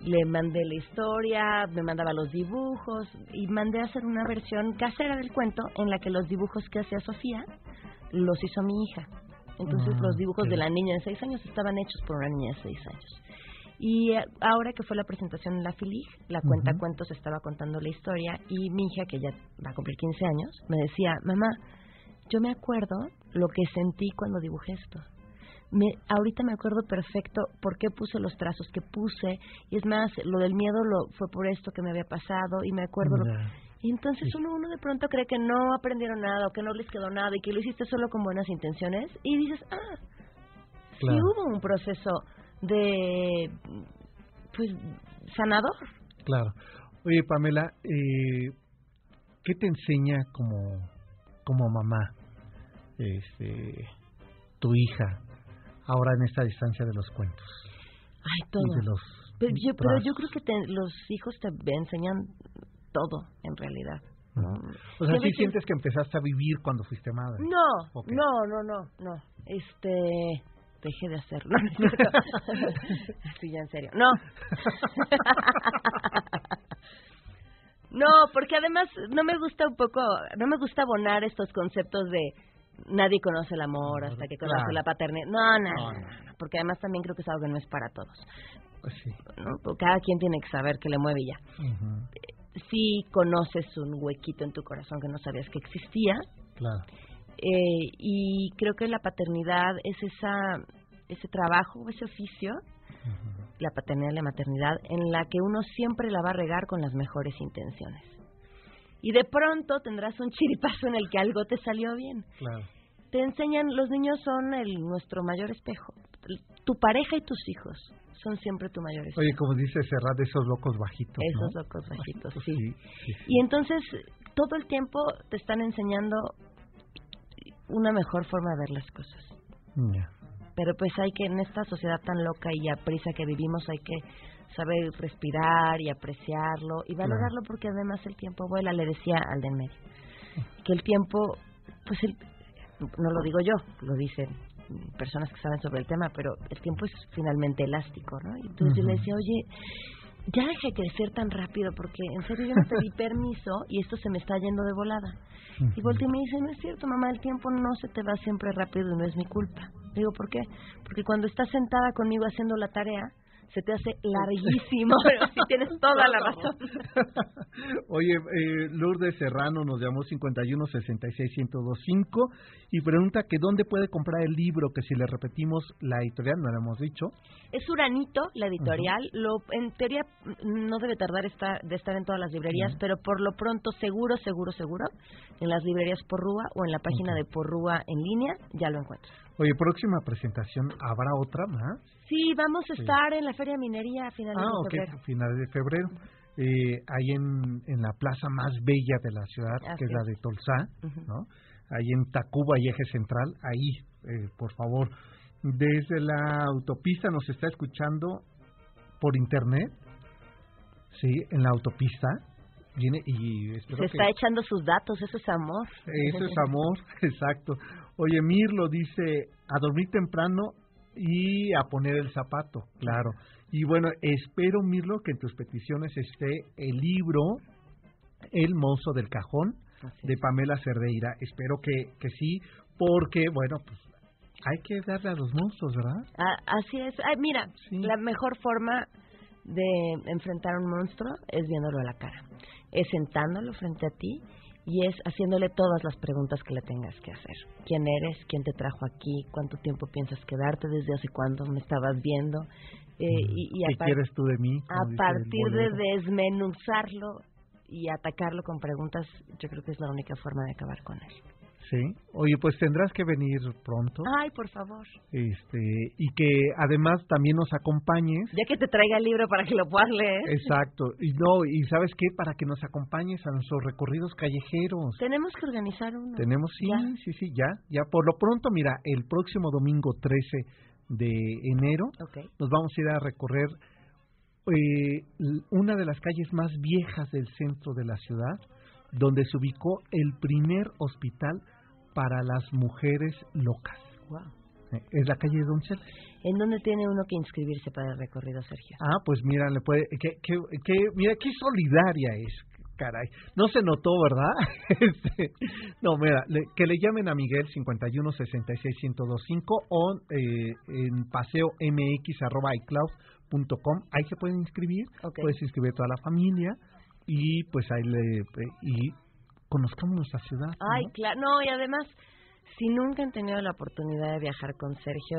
le mandé la historia, me mandaba los dibujos y mandé a hacer una versión casera del cuento en la que los dibujos que hacía Sofía los hizo mi hija. Entonces Ah, los dibujos de la niña de seis años estaban hechos por una niña de seis años. Y eh, ahora que fue la presentación en la FILIG, la cuenta cuentos estaba contando la historia y mi hija, que ya va a cumplir 15 años, me decía, mamá, yo me acuerdo lo que sentí cuando dibujé esto. Me, ahorita me acuerdo perfecto por qué puse los trazos que puse y es más, lo del miedo lo fue por esto que me había pasado y me acuerdo... lo- y entonces uno, uno de pronto cree que no aprendieron nada o que no les quedó nada y que lo hiciste solo con buenas intenciones y dices, ah, sí Claro. hubo un proceso de, pues, sanador. Claro. Oye, Pamela, eh, ¿qué te enseña como, como mamá este, tu hija ahora en esta distancia de los cuentos? Ay, todo. Y de los Pero yo, pero yo creo que te- los hijos te enseñan todo, en realidad. ¿no? O sea, ¿sí sientes que empezaste a vivir cuando fuiste madre? No, no, no, no, no. Este, dejé de hacerlo. ¿no es cierto? sí, ya en serio. No. no, porque además no me gusta un poco, no me gusta abonar estos conceptos de nadie conoce el amor hasta que conoce Claro. la paternidad. No, no, No, no, no, no, porque además también creo que es algo que no es para todos. Pues sí. ¿no? Porque Cada quien tiene que saber que le mueve ya. Si conoces un huequito en tu corazón que no sabías que existía, Claro. Eh, y creo que la paternidad es esa ese trabajo, ese oficio, la paternidad y la maternidad, en la que uno siempre la va a regar con las mejores intenciones. Y de pronto tendrás un chiripazo en el que algo te salió bien. Claro. Te enseñan, los niños son el, nuestro mayor espejo. Tu pareja y tus hijos son siempre tu mayor espejo. Oye, como dice Serrat, esos locos bajitos, Esos ¿no? locos bajitos, sí. sí, sí, sí. Y entonces todo el tiempo te están enseñando una mejor forma de ver las cosas. Ya. Pero pues hay que, en esta sociedad tan loca y a prisa que vivimos, hay que saber respirar y apreciarlo y valorarlo porque además el tiempo vuela, le decía al de en medio. Que el tiempo, pues el, no lo digo yo, lo dicen personas que saben sobre el tema, pero el tiempo es finalmente elástico, ¿no? Y entonces yo le decía, oye, ya deja de crecer tan rápido porque en serio yo no te di permiso y esto se me está yendo de volada. Y volteé y me dice, no es cierto, mamá, el tiempo no se te va siempre rápido y no es mi culpa. Digo, ¿por qué? Porque cuando estás sentada conmigo haciendo la tarea, se te hace larguísimo. Pero sí tienes toda la razón. Oye, eh, Lourdes Serrano nos llamó 51 66 1025 y pregunta que dónde puede comprar el libro, que si le repetimos la editorial, no lo hemos dicho. Es Uranito, la editorial. lo En teoría mm, no debe tardar esta- de estar en todas las librerías, pero por lo pronto, seguro, seguro, seguro, en las librerías Porrúa o en la página de Porrúa en línea, ya lo encuentras. Oye, próxima presentación, ¿habrá otra más? Sí, vamos a Sí. estar en la Feria Minería a finales Ah, de ok, febrero. finales de febrero. Eh, ahí en, en la plaza más bella de la ciudad, Así que es la de Tolsá. ¿no? Ahí en Tacuba y Eje Central, ahí, eh, por favor. Desde la autopista nos está escuchando por internet, sí, en la autopista. Viene y Se que... está echando sus datos, eso es amor. Eso es amor, exacto. Oye, Mirlo dice, a dormir temprano y a poner el zapato, claro. Y bueno, espero, Mirlo, que en tus peticiones esté el libro El mozo del cajón de Pamela Cerdeira. Espero que, que sí, porque, bueno, pues hay que darle a los monstruos, ¿verdad? Ah, así es. Ay, mira, la mejor forma de enfrentar a un monstruo es viéndolo a la cara. Es sentándolo frente a ti y es haciéndole todas las preguntas que le tengas que hacer. ¿Quién eres? ¿Quién te trajo aquí? ¿Cuánto tiempo piensas quedarte? ¿Desde hace cuándo me estabas viendo? Eh, y, y a ¿Qué quieres tú de mí? a partir de desmenuzarlo y atacarlo con preguntas, yo creo que es la única forma de acabar con él. Sí. Oye, pues tendrás que venir pronto. Ay, por favor. Este, y que además también nos acompañes Ya que te traiga el libro para que lo puedas leer. Exacto. Y no, y ¿sabes qué? Para que nos acompañes a nuestros recorridos callejeros. Tenemos que organizar uno. Tenemos, sí, sí, sí, ya, ya. Por lo pronto, mira, el próximo domingo 13 de enero nos vamos a ir a recorrer eh, una de las calles más viejas del centro de la ciudad, donde se ubicó el primer hospital para las mujeres locas. Wow. Eh, Es la calle de Donceles. ¿En dónde tiene uno que inscribirse para el recorrido, Sergio? Ah, pues mira, le puede, que, que, que- mira qué solidaria es, caray. No se notó, ¿verdad? Este, no, mira, le- que le llamen a Miguel 51 66 1025 o eh, en paseo mx arroba iCloud .com, ahí se pueden inscribir, puedes inscribir toda la familia y pues ahí le y conozcamos nuestra ciudad. Ay, claro, no, y además si nunca han tenido la oportunidad de viajar con Sergio,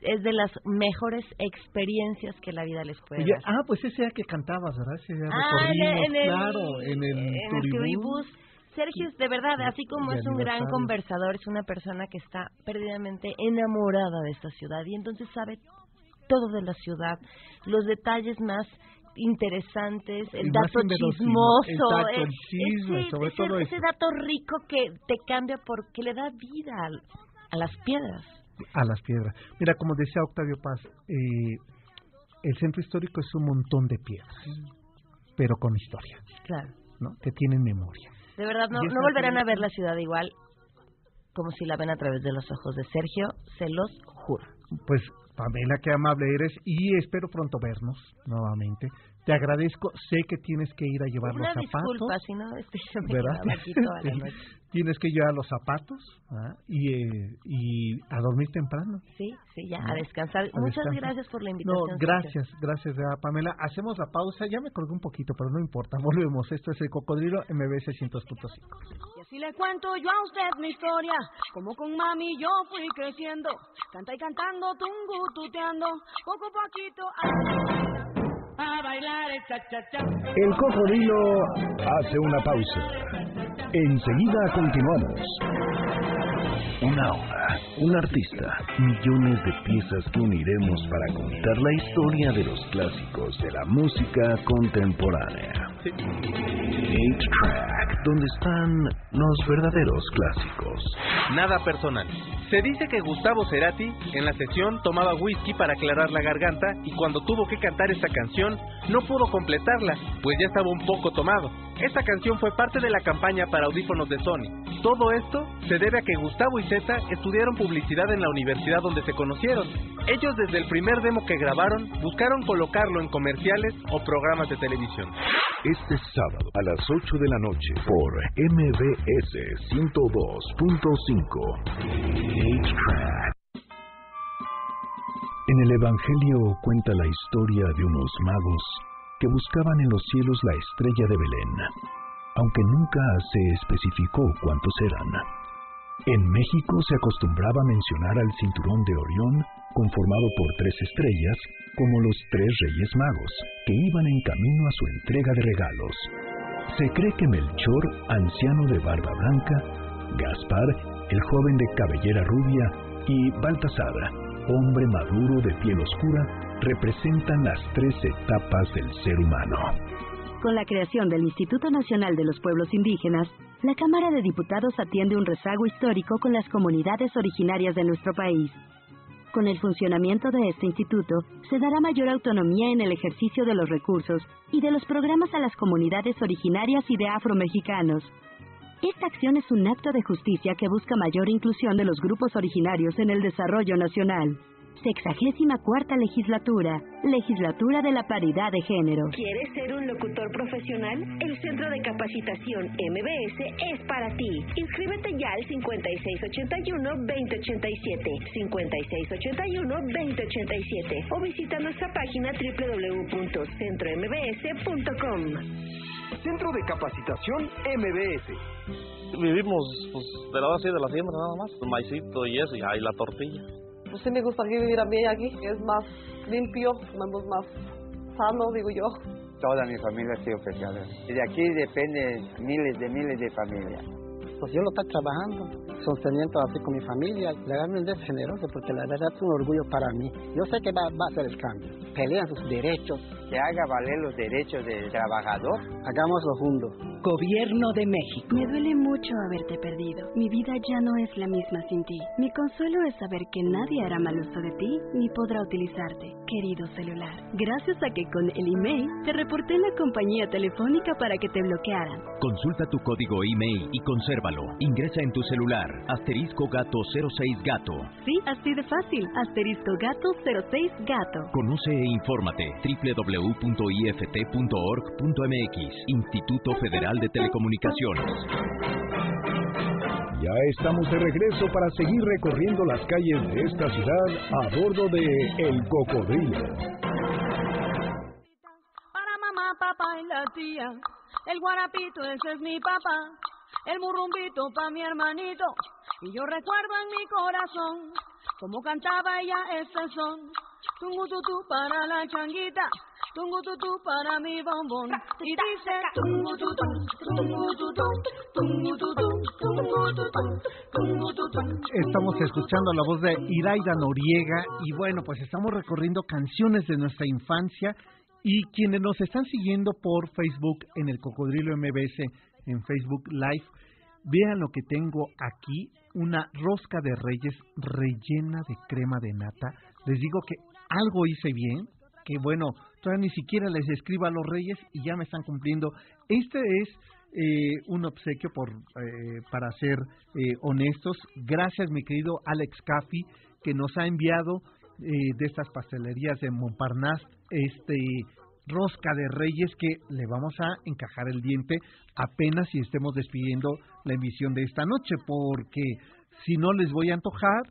es de las mejores experiencias que la vida les puede dar. Ah, pues ese día que cantabas, ¿verdad? Ese día ah, en el, claro, en el, en turibús. Sergio, de verdad, así como es un gran conversador, es una persona que está perdidamente enamorada de esta ciudad y entonces sabe todo de la ciudad, los detalles más interesantes, el, dato chismoso, el, ese, sobre todo ese dato rico que te cambia porque le da vida a, las piedras. A las piedras. Mira, como decía Octavio Paz, eh, el centro histórico es un montón de piedras, pero con historia. Claro. ¿no? Que tienen memoria. De verdad, no, no volverán a ver la ciudad igual como si la ven a través de los ojos de Sergio, se los Pues Pamela, qué amable eres y espero pronto vernos nuevamente. Te agradezco, sé que tienes que ir a llevar los zapatos. Disculpa, si no, este, ¿verdad? Aquí toda la noche. tienes que llevar los zapatos ¿ah? y, eh, y a dormir temprano. Sí, sí, ya, a descansar. Muchas gracias por la invitación. No, gracias, gracias, Pamela. Hacemos la pausa, ya me colgué un poquito, pero no importa, volvemos. Esto es el Cocodrilo MBS 100.5. Y así le cuento yo a usted mi historia, como con mami yo fui creciendo, canta y cantando, tungu, tuteando, poco a poquito a bailar el cha. El cocodrilo hace una pausa. Enseguida continuamos. Una hora, un artista, millones de piezas que uniremos para contar la historia de los clásicos de la música contemporánea. Eight Track, donde están los verdaderos clásicos. Nada personal. Se dice que Gustavo Cerati en la sesión tomaba whisky para aclarar la garganta y cuando tuvo que cantar esta canción no pudo completarla, pues ya estaba un poco tomado. Esta canción fue parte de la campaña para audífonos de Sony. Todo esto se debe a que Gustavo y Zeta estudiaron publicidad en la universidad donde se conocieron. Ellos desde el primer demo que grabaron buscaron colocarlo en comerciales o programas de televisión. Este sábado a las 8 de la noche por MBS 102.5. En el Evangelio cuenta la historia de unos magos que buscaban en los cielos la estrella de Belén, aunque nunca se especificó cuántos eran. En México se acostumbraba mencionar al cinturón de Orión, conformado por tres estrellas, como los tres reyes magos, que iban en camino a su entrega de regalos. Se cree que Melchor, anciano de barba blanca, Gaspar, el joven de cabellera rubia, y Baltasar, hombre maduro de piel oscura, representan las tres etapas del ser humano. Con la creación del Instituto Nacional de los Pueblos Indígenas, la Cámara de Diputados atiende un rezago histórico con las comunidades originarias de nuestro país. Con el funcionamiento de este instituto, se dará mayor autonomía en el ejercicio de los recursos y de los programas a las comunidades originarias y de afromexicanos. Esta acción es un acto de justicia que busca mayor inclusión de los grupos originarios en el desarrollo nacional. Sexagésima cuarta legislatura, legislatura de la paridad de género. ¿Quieres ser un locutor profesional? El Centro de Capacitación MBS es para ti. Inscríbete ya al 5681-2087, 5681-2087 o visita nuestra página www.centrombs.com. Centro de Capacitación MBS. Vivimos pues, de la base de la siembra nada más, el maicito y eso, y ahí la tortilla pues sí me gustaría vivir a mí aquí, es más limpio, más sano, digo yo. Toda mi familia ha sido pescadora. Y de aquí dependen miles de miles de familias. Pues yo lo estoy trabajando, sosteniendo así con mi familia. Legalmente es generoso porque la verdad es un orgullo para mí. Yo sé que va, va a ser el cambio. Pelean sus derechos. Que haga valer los derechos del trabajador. Hagámoslo juntos. Gobierno de México. Me duele mucho haberte perdido. Mi vida ya no es la misma sin ti. Mi consuelo es saber que nadie hará mal uso de ti ni podrá utilizarte, querido celular. Gracias a que con el email te reporté en la compañía telefónica para que te bloquearan. Consulta tu código email y consérvalo. Ingresa en tu celular asterisco gato 06 gato. Sí, así de fácil. Asterisco gato 06 gato. Conoce e infórmate www.ift.org.mx Instituto Federal de Telecomunicaciones. Ya estamos de regreso para seguir recorriendo las calles de esta ciudad a bordo de El Cocodrilo. Para mamá, papá y la tía, el guarapito ese es mi papá, el murrumbito pa' mi hermanito, y yo recuerdo en mi corazón cómo cantaba ella este son, tungututu para la changuita tungututú para mi bombón. Y dice tungututú, tungututú. Estamos escuchando la voz de Iraida Noriega y bueno, pues estamos recorriendo canciones de nuestra infancia y quienes nos están siguiendo por Facebook en el Cocodrilo MBS en Facebook Live, vean lo que tengo aquí, una rosca de reyes rellena de crema de nata. Les digo que algo hice bien, que bueno, ni siquiera les escribo a los reyes y ya me están cumpliendo. Este es eh, un obsequio por eh, para ser eh, honestos. Gracias mi querido Alex Caffi que nos ha enviado de estas pastelerías de Montparnasse este rosca de reyes que le vamos a encajar el diente apenas si estemos despidiendo la emisión de esta noche porque si no les voy a antojar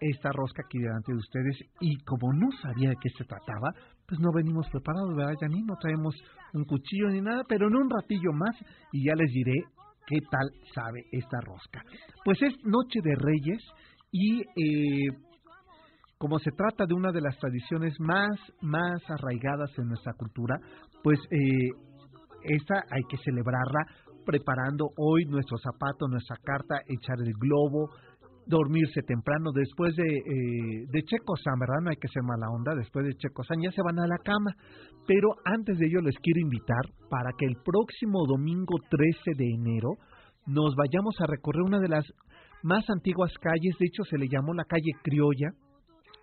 esta rosca aquí delante de ustedes y como no sabía de qué se trataba, pues no venimos preparados, ¿verdad, Janine? No traemos un cuchillo ni nada, pero en un ratillo más y ya les diré qué tal sabe esta rosca. Pues es Noche de Reyes y eh, como se trata de una de las tradiciones más, más arraigadas en nuestra cultura, pues eh, esta hay que celebrarla preparando hoy nuestro zapato, nuestra carta, echar el globo, dormirse temprano después de, eh, de Checosan, ¿verdad? No hay que ser mala onda, después de Checosan ya se van a la cama. Pero antes de ello les quiero invitar para que el próximo domingo 13 de enero nos vayamos a recorrer una de las más antiguas calles, de hecho se le llamó la calle criolla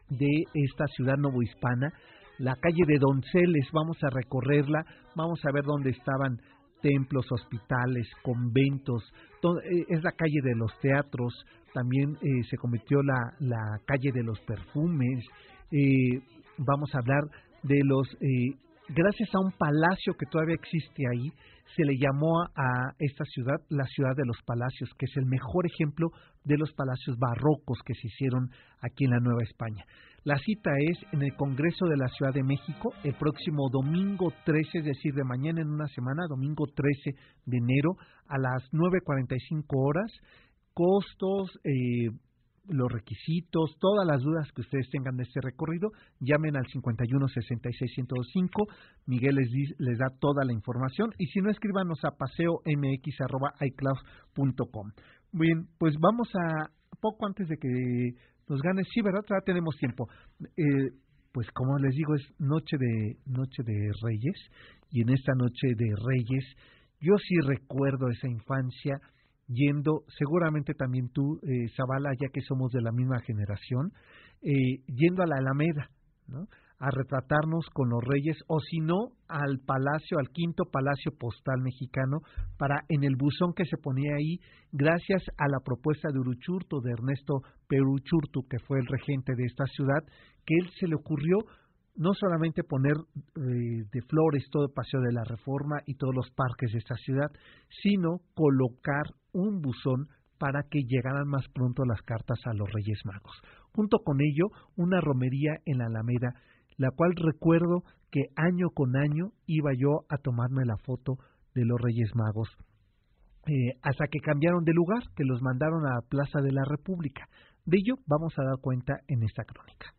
de esta ciudad novohispana, la calle de Donceles, vamos a recorrerla, vamos a ver dónde estaban templos, hospitales, conventos, eh, es la calle de los teatros, también eh, se cometió la, la calle de los perfumes, eh, vamos a hablar de los, gracias a un palacio que todavía existe ahí, se le llamó a esta ciudad la ciudad de los palacios, que es el mejor ejemplo de los palacios barrocos que se hicieron aquí en la Nueva España. La cita es en el Congreso de la Ciudad de México el próximo domingo 13, es decir, de mañana en una semana, domingo 13 de enero a las 9.45 horas. Costos, eh, los requisitos, todas las dudas que ustedes tengan de este recorrido, llamen al 51 66 105. Miguel les, les da toda la información y si no, escríbanos a paseomx.icloud.com. Bien, pues vamos a poco antes de que nos gane, sí, ¿verdad? Todavía tenemos tiempo. Eh, pues como les digo, es noche de, noche de Reyes y en esta noche de Reyes yo sí recuerdo esa infancia yendo, seguramente también tú, eh, Zavala, ya que somos de la misma generación, eh, yendo a la Alameda, ¿no? A retratarnos con los reyes o si no al palacio, al quinto palacio postal mexicano para en el buzón que se ponía ahí gracias a la propuesta de Uruchurtu, de Ernesto Peruchurtu, que fue el regente de esta ciudad, que él se le ocurrió no solamente poner eh, de flores todo el paseo de la reforma y todos los parques de esta ciudad, sino colocar un buzón para que llegaran más pronto las cartas a los Reyes Magos. Junto con ello, una romería en la Alameda la cual recuerdo que año con año iba yo a tomarme la foto de los Reyes Magos, eh, hasta que cambiaron de lugar, que los mandaron a la Plaza de la República. De ello vamos a dar cuenta en esta crónica.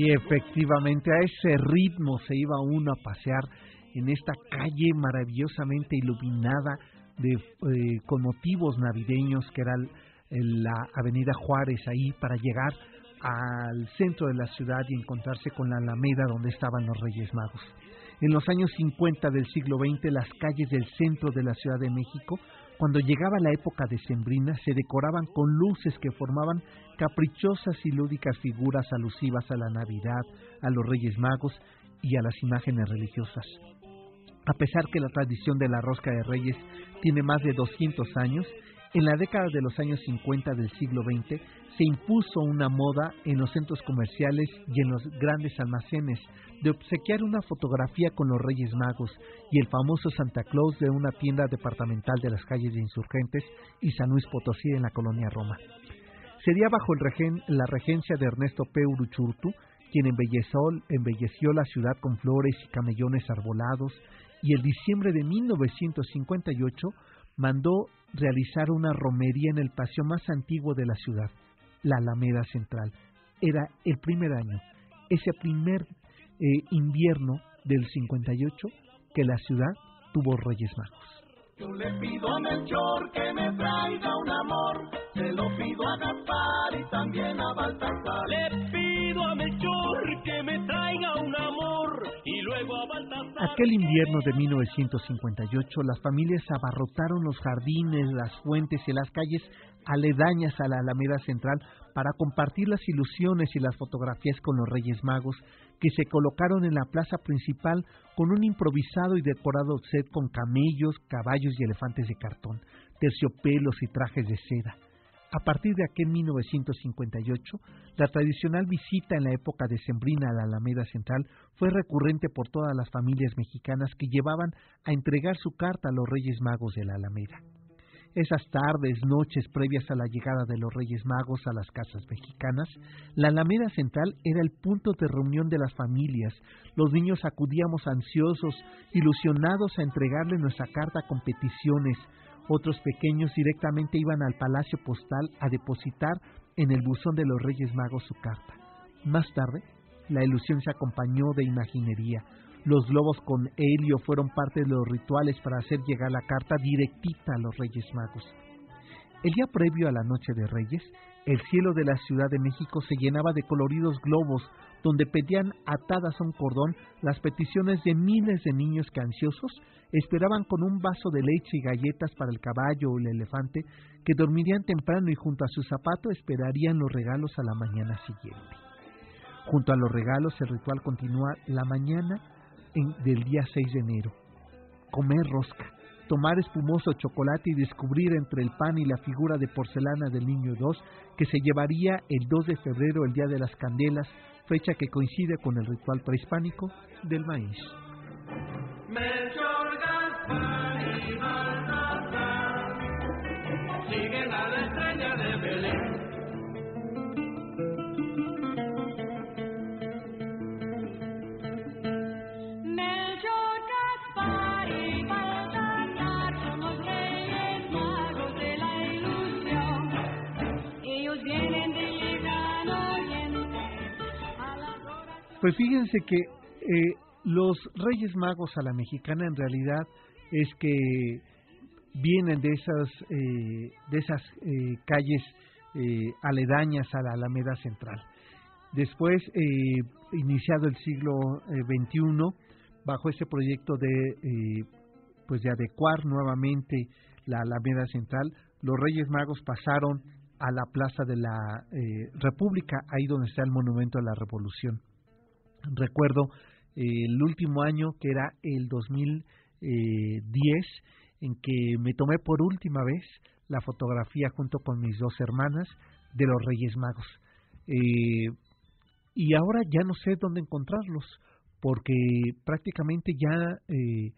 Y efectivamente a ese ritmo se iba uno a pasear en esta calle maravillosamente iluminada de, eh, con motivos navideños que era la Avenida Juárez ahí para llegar al centro de la ciudad y encontrarse con la Alameda donde estaban los Reyes Magos. En los años 50 del siglo XX, las calles del centro de la Ciudad de México, cuando llegaba la época decembrina, se decoraban con luces que formaban caprichosas y lúdicas figuras alusivas a la Navidad, a los Reyes Magos y a las imágenes religiosas. A pesar que la tradición de la rosca de reyes tiene más de 200 años, en la década de los años 50 del siglo XX se impuso una moda en los centros comerciales y en los grandes almacenes de obsequiar una fotografía con los Reyes Magos y el famoso Santa Claus de una tienda departamental de las calles de Insurgentes y San Luis Potosí en la colonia Roma. Sería bajo la regencia de Ernesto P. Uruchurtu quien embelleció, embelleció la ciudad con flores y camellones arbolados y el diciembre de 1958 mandó realizar una romería en el paseo más antiguo de la ciudad, la Alameda Central. Era el primer año, ese primer eh, invierno del 58 que la ciudad tuvo Reyes Magos. Yo le pido a Melchor que me traiga un amor, se lo pido a Gaspar y también a Baltasar. Le pido a Melchor que me traiga un amor y luego a Baltasar. Aquel invierno de 1958 las familias abarrotaron los jardines, las fuentes y las calles aledañas a la Alameda Central para compartir las ilusiones y las fotografías con los Reyes Magos que se colocaron en la plaza principal con un improvisado y decorado set con camellos, caballos y elefantes de cartón, terciopelos y trajes de seda. A partir de aquel 1958, la tradicional visita en la época decembrina a la Alameda Central fue recurrente por todas las familias mexicanas que llevaban a entregar su carta a los Reyes Magos de la Alameda. Esas tardes, noches previas a la llegada de los Reyes Magos a las casas mexicanas, la Alameda Central era el punto de reunión de las familias. Los niños acudíamos ansiosos, ilusionados a entregarle nuestra carta con peticiones. Otros pequeños directamente iban al Palacio Postal a depositar en el buzón de los Reyes Magos su carta. Más tarde, la ilusión se acompañó de imaginería. Los globos con helio fueron parte de los rituales para hacer llegar la carta directita a los Reyes Magos. El día previo a la Noche de Reyes, el cielo de la Ciudad de México se llenaba de coloridos globos donde pedían atadas a un cordón las peticiones de miles de niños que ansiosos esperaban con un vaso de leche y galletas para el caballo o el elefante que dormirían temprano y junto a su zapato esperarían los regalos a la mañana siguiente. Junto a los regalos el ritual continúa la mañana del día 6 de enero. Comer rosca, tomar espumoso chocolate y descubrir entre el pan y la figura de porcelana del niño 2 que se llevaría el 2 de febrero, el día de las candelas, fecha que coincide con el ritual prehispánico del maíz. Pues fíjense que eh, los Reyes Magos a la mexicana en realidad es que vienen de esas eh, de esas eh, calles aledañas a la Alameda Central. Después, iniciado el siglo XXI, bajo ese proyecto de pues de adecuar nuevamente la Alameda Central, los Reyes Magos pasaron a la Plaza de la República, ahí donde está el Monumento a la Revolución. Recuerdo eh, el último año, que era el 2010, en que me tomé por última vez la fotografía junto con mis dos hermanas de los Reyes Magos. Eh, y ahora ya no sé dónde encontrarlos, porque prácticamente ya, eh,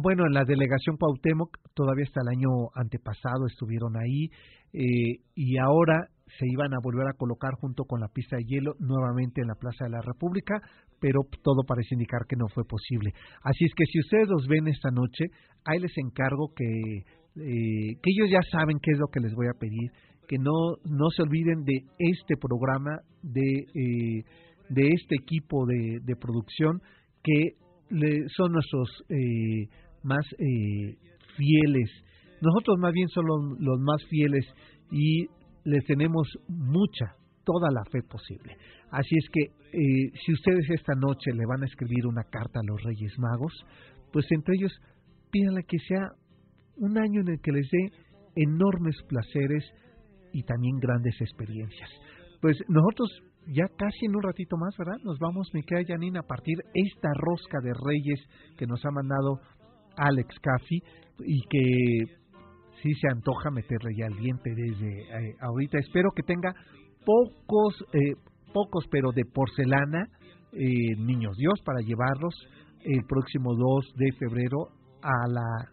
bueno, en la delegación Cuauhtémoc todavía hasta el año antepasado estuvieron ahí, y ahora se iban a volver a colocar junto con la pista de hielo nuevamente en la Plaza de la República, pero todo parece indicar que no fue posible. Así es que si ustedes los ven esta noche, ahí les encargo que, eh, que ellos ya saben qué es lo que les voy a pedir, que no, no se olviden de este programa, de, eh, de este equipo de, de producción, que le, son nuestros eh, más fieles. Nosotros más bien somos los más fieles y les tenemos mucha, toda la fe posible. Así es que eh, si ustedes esta noche le van a escribir una carta a los Reyes Magos, pues entre ellos pídanle que sea un año en el que les dé enormes placeres y también grandes experiencias. Pues nosotros ya casi en un ratito más, ¿verdad? Nos vamos, me queda Janine, a partir esta rosca de reyes que nos ha mandado Alex Caffi y que sí se antoja meterle ya el diente desde eh, ahorita. Espero que tenga pocos, eh, pocos, pero de porcelana, eh, niños Dios, para llevarlos el próximo 2 de febrero a la...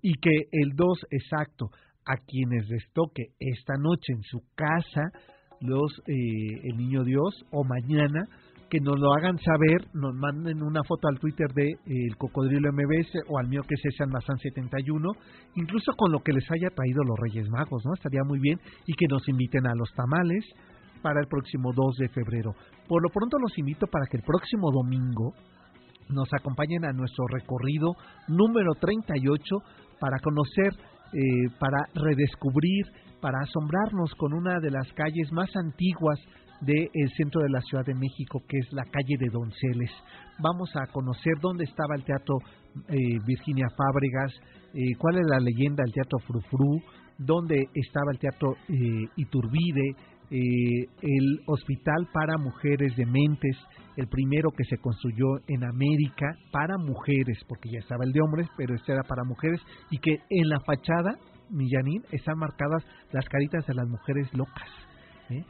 y que el 2 exacto a quienes les toque esta noche en su casa los el niño Dios o mañana que nos lo hagan saber, nos manden una foto al Twitter de el Cocodrilo MBS o al mío que es San Mazán 71, incluso con lo que les haya traído los Reyes Magos, ¿no? Estaría muy bien y que nos inviten a los tamales para el próximo 2 de febrero. Por lo pronto los invito para que el próximo domingo nos acompañen a nuestro recorrido número 38 para conocer, eh, para redescubrir, para asombrarnos con una de las calles más antiguas del centro de la Ciudad de México, que es la calle de Donceles. Vamos a conocer dónde estaba el Teatro eh, Virginia Fábregas, eh, cuál es la leyenda del Teatro Frufru, dónde estaba el Teatro eh, Iturbide, el Hospital para Mujeres Dementes, el primero que se construyó en América para mujeres, porque ya estaba el de hombres, pero este era para mujeres, y que en la fachada, Millanín, están marcadas las caritas de las mujeres locas. Eh,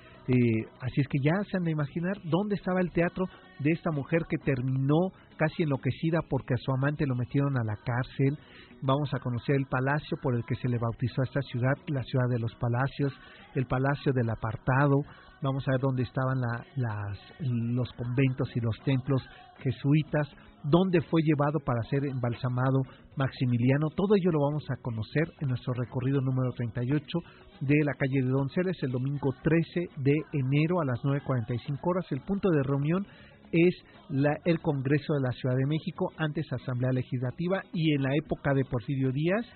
así es que ya se han de imaginar dónde estaba el teatro de esta mujer que terminó casi enloquecida porque a su amante lo metieron a la cárcel. Vamos a conocer el palacio por el que se le bautizó a esta ciudad, la ciudad de los palacios, el palacio del apartado. Vamos a ver dónde estaban las, los conventos y los templos jesuitas, dónde fue llevado para ser embalsamado Maximiliano. Todo ello lo vamos a conocer en nuestro recorrido número 38 de la calle de Donceles el domingo 13 de enero a las 9.45 horas. El punto de reunión es la, el Congreso de la Ciudad de México, antes Asamblea Legislativa, y en la época de Porfirio Díaz,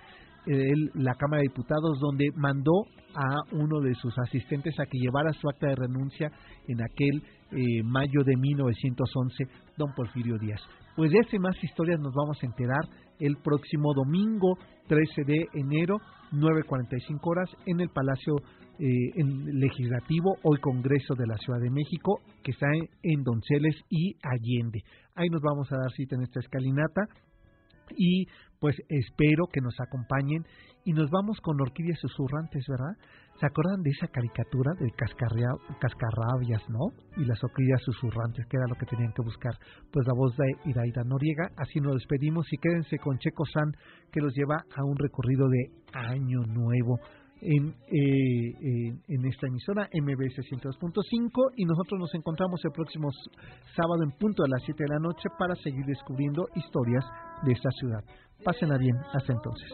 la Cámara de Diputados, donde mandó a uno de sus asistentes a que llevara su acta de renuncia en aquel eh, mayo de 1911, don Porfirio Díaz. Pues de este más historias nos vamos a enterar el próximo domingo 13 de enero, 9.45 horas, en el Palacio eh, Legislativo, hoy Congreso de la Ciudad de México, que está en, Donceles y Allende. Ahí nos vamos a dar cita en esta escalinata y pues espero que nos acompañen y nos vamos con orquídeas susurrantes, ¿verdad? ¿Se acuerdan de esa caricatura de cascarrabias, no? Y las orquídeas susurrantes, que era lo que tenían que buscar. Pues la voz de Iraida Noriega, así nos despedimos y quédense con Checo San, que los lleva a un recorrido de Año Nuevo. En, eh, en, esta emisora MBS 102.5 y nosotros nos encontramos el próximo sábado en punto de las 7 de la noche para seguir descubriendo historias de esta ciudad. Pásenla bien, hasta entonces.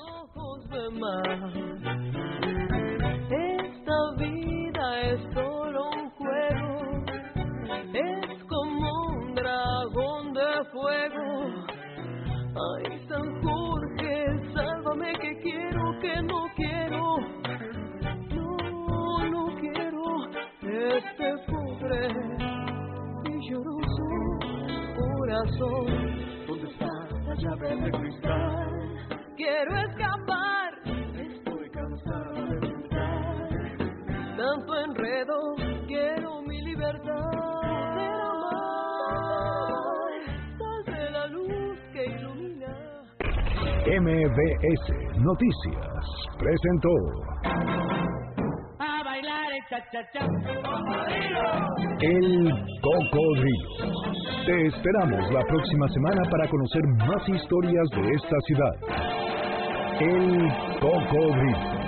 Pobre y lloroso corazón. ¿Dónde está la llave de cristal? Quiero escapar. Estoy cansado de buscar tanto enredo. Quiero mi libertad. Ser amar. de la luz que ilumina. MBS Noticias presentó. El Cocodrilo. Te esperamos la próxima semana para conocer más historias de esta ciudad. El Cocodrilo.